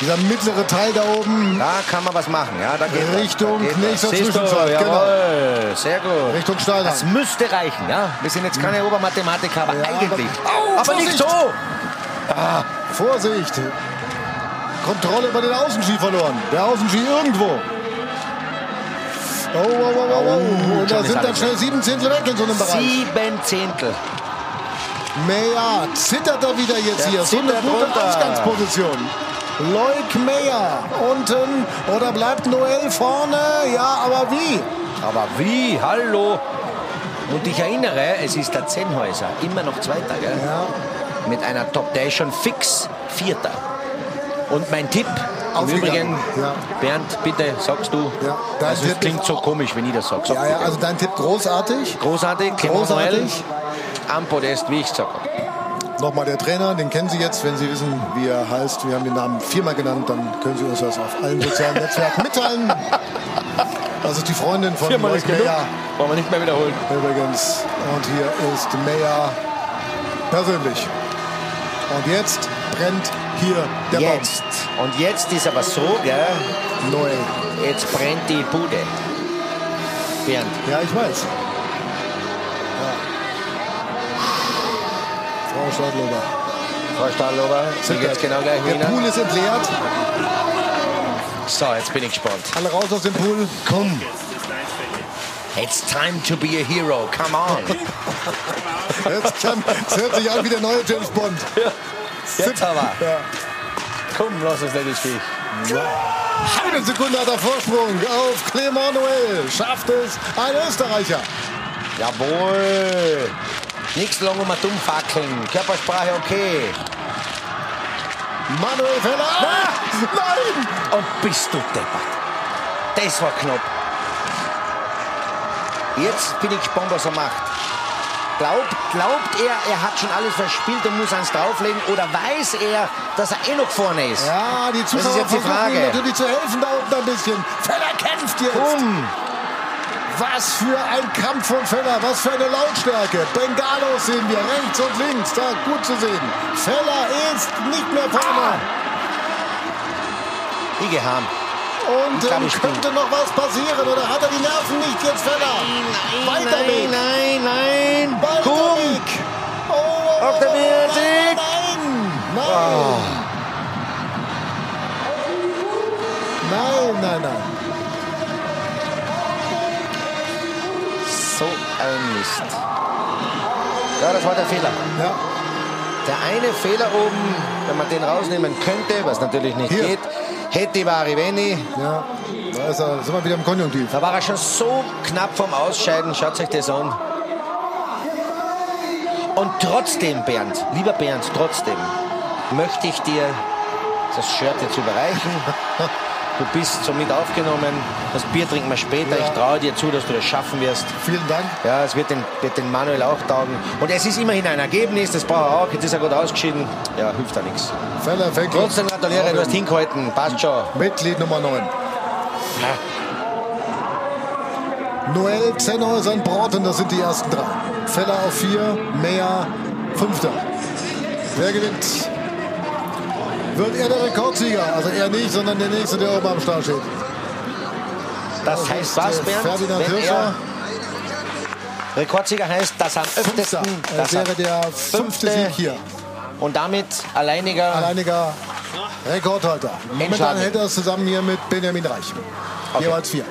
Dieser mittlere Teil da oben Da kann man was machen. Ja, da geht. Richtung Da geht nächster? Zwischenzeit, genau. Sehr gut. Richtung Steinheim. Das müsste reichen, ja. Wir sind jetzt keine Obermathematiker, aber Ja, eigentlich. aber- Au, aber nicht so. Vorsicht! Kontrolle über den Außenski verloren. Der Außenski irgendwo. Oh, oh, oh, oh, oh. Und da sind dann schnell sieben Zehntel weg in so einem Bereich. Sieben Zehntel. Meyer zittert er wieder jetzt Der hier. So eine gute runter. Ausgangsposition. Leuk Meyer unten oder bleibt Noel vorne? Ja, aber wie? Aber wie? Hallo? Und ich erinnere, es ist der Zenhäuser, immer noch Zweiter, gell? Ja. Mit einer Top Day schon fix Vierter. Und mein Tipp, im Übrigen, ja. Bernd, bitte sagst du. Ja, dein also es Tipp klingt so komisch, wenn ich das sage. Sag Ja, ja, also dein Tipp großartig. Großartig, Großartig. am Podest, wie ich habe. Nochmal der Trainer, den kennen Sie jetzt, wenn Sie wissen, wie er heißt. Wir haben den Namen viermal genannt, dann können Sie uns das auf allen sozialen Netzwerken *laughs* mitteilen. Das ist die Freundin von Viermal. Meyer Wollen wir nicht mehr wiederholen. übrigens. Und hier ist Meyer persönlich. Und jetzt brennt hier der Jetzt. Und jetzt ist aber so, gell? Baum. Noel. Jetzt brennt die Bude. Bernd. Ja, ich weiß. Ja. Frau Stadlober. Frau Stahlober, wie geht's genau gleich wie Der Pool ist entleert. So, jetzt bin ich gespannt. Alle raus aus dem Pool. Komm. It's time to be a hero. Come on. *laughs* Jetzt kann, es hört sich an wie der neue James Bond. Jetzt aber. Ja. Komm, lass uns nicht stehen. Eine Sekunde hat er Vorsprung auf Clement Noel. Schafft es ein Österreicher. Jawohl. Nichts lang um dumm fackeln. Körpersprache okay. Manuel Feller. Ah! Nein! Und bist du deppert. Das war knapp. Jetzt bin ich gespannt, was er macht. Glaubt, glaubt er, er hat schon alles verspielt und muss eins drauflegen? Oder weiß er, dass er eh noch vorne ist? Ja, die ist Zuschauer jetzt die Frage. natürlich zu helfen da unten ein bisschen. Feller kämpft jetzt. Bumm. Was für ein Kampf von Feller, was für eine Lautstärke. Bengalos sehen wir rechts und links, da gut zu sehen. Feller ist nicht mehr vorne. Die gehabt. Und ähm, könnte noch was passieren oder hat er die Nerven nicht jetzt Feller? Weiter nein, Weg. nein, nein. Weiter Komm. Weg. Oh, oh, Auf der oh, Mehrweg. Nein, nein. Nein, nein, nein. So ein Mist. Ja, das war der Fehler. Ja. Der eine Fehler oben, wenn man den rausnehmen könnte, was natürlich nicht Hier. geht, hätte Variveni. Ja, da ist er, sind wir wieder im Konjunktiv. Da war er schon so knapp vom Ausscheiden. Schaut euch das an. Und trotzdem, Bernd, lieber Bernd, trotzdem möchte ich dir das Shirt jetzt überreichen. *laughs* Du bist somit aufgenommen. Das Bier trinken wir später. Ich traue dir zu, dass du das schaffen wirst. Vielen Dank. Ja, es wird den, wird den Manuel auch taugen. Und es ist immerhin ein Ergebnis, das braucht er auch. Jetzt ist er gut ausgeschieden. Ja, hilft da nichts. Feller Trotzdem gratuliere, du hast hingehalten. Passt schon. Mitglied Nummer 9. Noel, Zenhäuser und Broughton, das sind die ersten drei. Feller auf vier, Meyer fünfter. Wer gewinnt? Wird er der Rekordsieger? Also er nicht, sondern der nächste, der oben am Start steht. Das heißt was, äh, Bernd? Ferdinand Wenn Hirscher. er Rekordsieger heißt, dass er am Fünfter. öftesten... Das er wäre der fünfte fünfte Sieg hier. Und damit alleiniger... Alleiniger Rekordhalter. Momentan hält er es zusammen hier mit Benjamin Reich. Jeweils vier.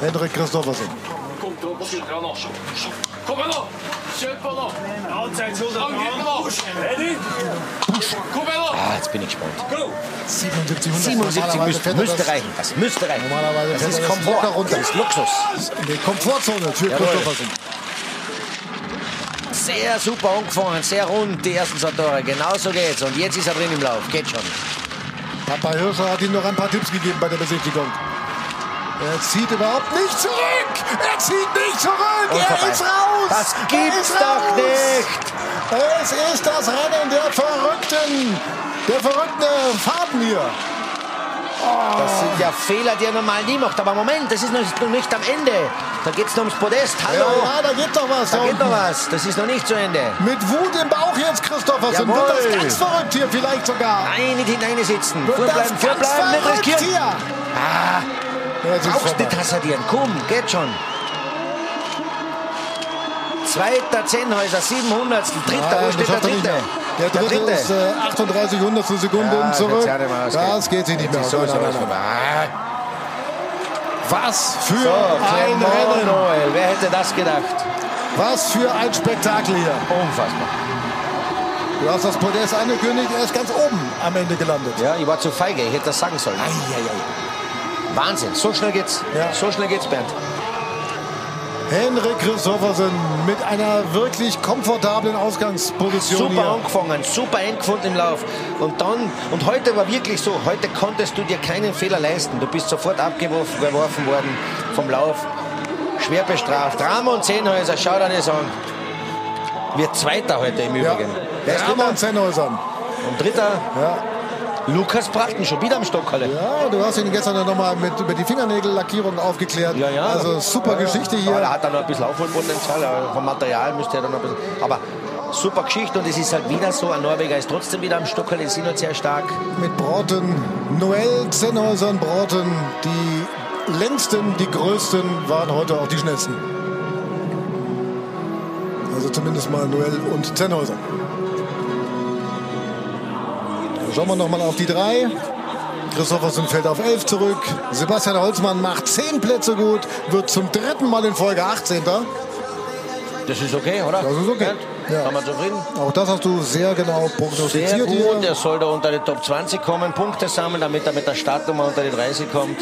Hendrik Christoffersen. Kom igjen, da! Kjør på, da! Ah, jetzt bin ich gespannt. 77, 77 Normalerweise müsste, müsste das reichen. Das müsste reichen. Normalerweise das ist das Komfort. locker runter. Das ist Luxus. in die Komfortzone für Jawohl. Christoffersen. Sehr super angefangen, sehr rund, die ersten zwei Tore. Genau so geht's. Und jetzt ist er drin im Lauf. Geht schon. Papa Hirscher hat ihm noch ein paar Tipps gegeben bei der Besichtigung. Er zieht überhaupt nicht zurück! Er zieht nicht zurück! Und er vorbei. ist raus! Das gibt's doch raus! nicht! Es ist das Rennen der Verrückten! Der verrückten Fahrten hier! Das sind ja Fehler, die er normal nie macht. Aber Moment, das ist noch noch nicht am Ende. Da geht es noch ums Podest. Hallo. Ja, ja, da geht doch was. da geht unten. noch was. Das ist noch nicht zu Ende. Mit Wut im Bauch jetzt, Christophersen. Jawohl. Wird das ganz verrückt hier vielleicht sogar. Nein, nicht hinein sitzen. Wird Vorbleiben, vorbleiben, nicht riskieren. Ah, Ja, brauchst nicht hasardieren. Komm, geht schon. Zweiter Zehnhäuser, 700. Dritter, wo Nein, steht der schafft er nicht Dritte? Der dritte, ist äh, 38 Hundertstel Sekunden Ja, zurück. ja. Das geht sich nicht mehr aus. Nein, was für So, ein Rennen. Noel, wer hätte das gedacht? Was für ein Spektakel hier. Unfassbar. Du hast das Podest angekündigt. Er ist ganz oben am Ende gelandet. Ja, ich war zu feige, ich hätte das sagen sollen. Wahnsinn, so schnell geht's. Ja. So schnell geht's, Bernd. Henrik Christophersen mit einer wirklich komfortablen Ausgangsposition Super hier. angefangen, super eingefunden im Lauf. Und dann, und heute war wirklich so, heute konntest du dir keinen Fehler leisten. Du bist sofort abgeworfen geworfen worden vom Lauf. Schwer bestraft. Ramon Zehnhäuser, schau dir das an. Wird Zweiter heute im Ja. Übrigen. Ist Ramon Dritter? Zennhäusern. Und Dritter, Ja. Lukas Brachten, schon wieder am Stockhalle. ja, du hast ihn gestern noch mal mit über die Fingernegellackierung aufgeklärt. Ja, ja. Also super Geschichte Ja, da hier. hat er noch ein bisschen Aufholpotenzial, aber vom Material müsste er dann noch ein bisschen. Aber super Geschichte und es ist halt wieder so, ein Norweger ist trotzdem wieder am Stockhalle, sind halt sehr stark. Mit Brauten, Noel Zennhäusern, Brauten, die längsten, die größten waren heute auch die schnellsten. Also zumindest mal Noel und Zennhäuser. Schauen wir nochmal auf die drei. Christophersen fällt auf 11 zurück. Sebastian Holzmann macht 10 Plätze gut, wird zum dritten Mal in Folge 18. Das ist okay, oder? Das ist okay. Ja. Sind wir zufrieden? Auch das hast du sehr genau Sehr prognostiziert gut, hier. er soll da unter die Top 20 kommen, Punkte sammeln, damit er mit der Startnummer unter die 30 kommt.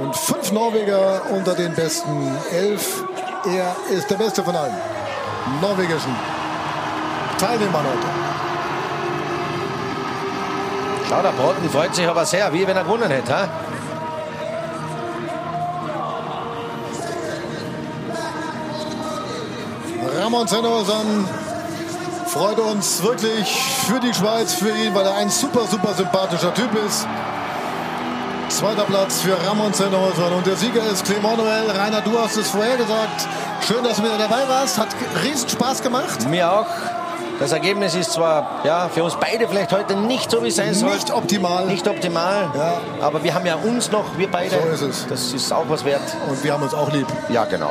Und fünf Norweger unter den besten elf. Er ist der Beste von allen norwegischen Teilnehmern heute. Der Braten freut sich aber sehr, wie wenn er gewonnen hätte. Ha? Ramon Zennhausen freut uns wirklich für die Schweiz, für ihn, weil er ein super, super sympathischer Typ ist. Zweiter Platz für Ramon Zennhausen und der Sieger ist Clement Noël. Rainer, du hast es vorher gesagt. Schön, dass du wieder dabei warst. Hat riesen Spaß gemacht. Mir auch. Das Ergebnis ist zwar ja, für uns beide vielleicht heute nicht so, wie es sein soll. Nicht optimal. Nicht optimal. Ja. Aber wir haben ja uns noch, wir beide. So ist es. Das ist auch was wert. Und wir haben uns auch lieb. Ja, genau.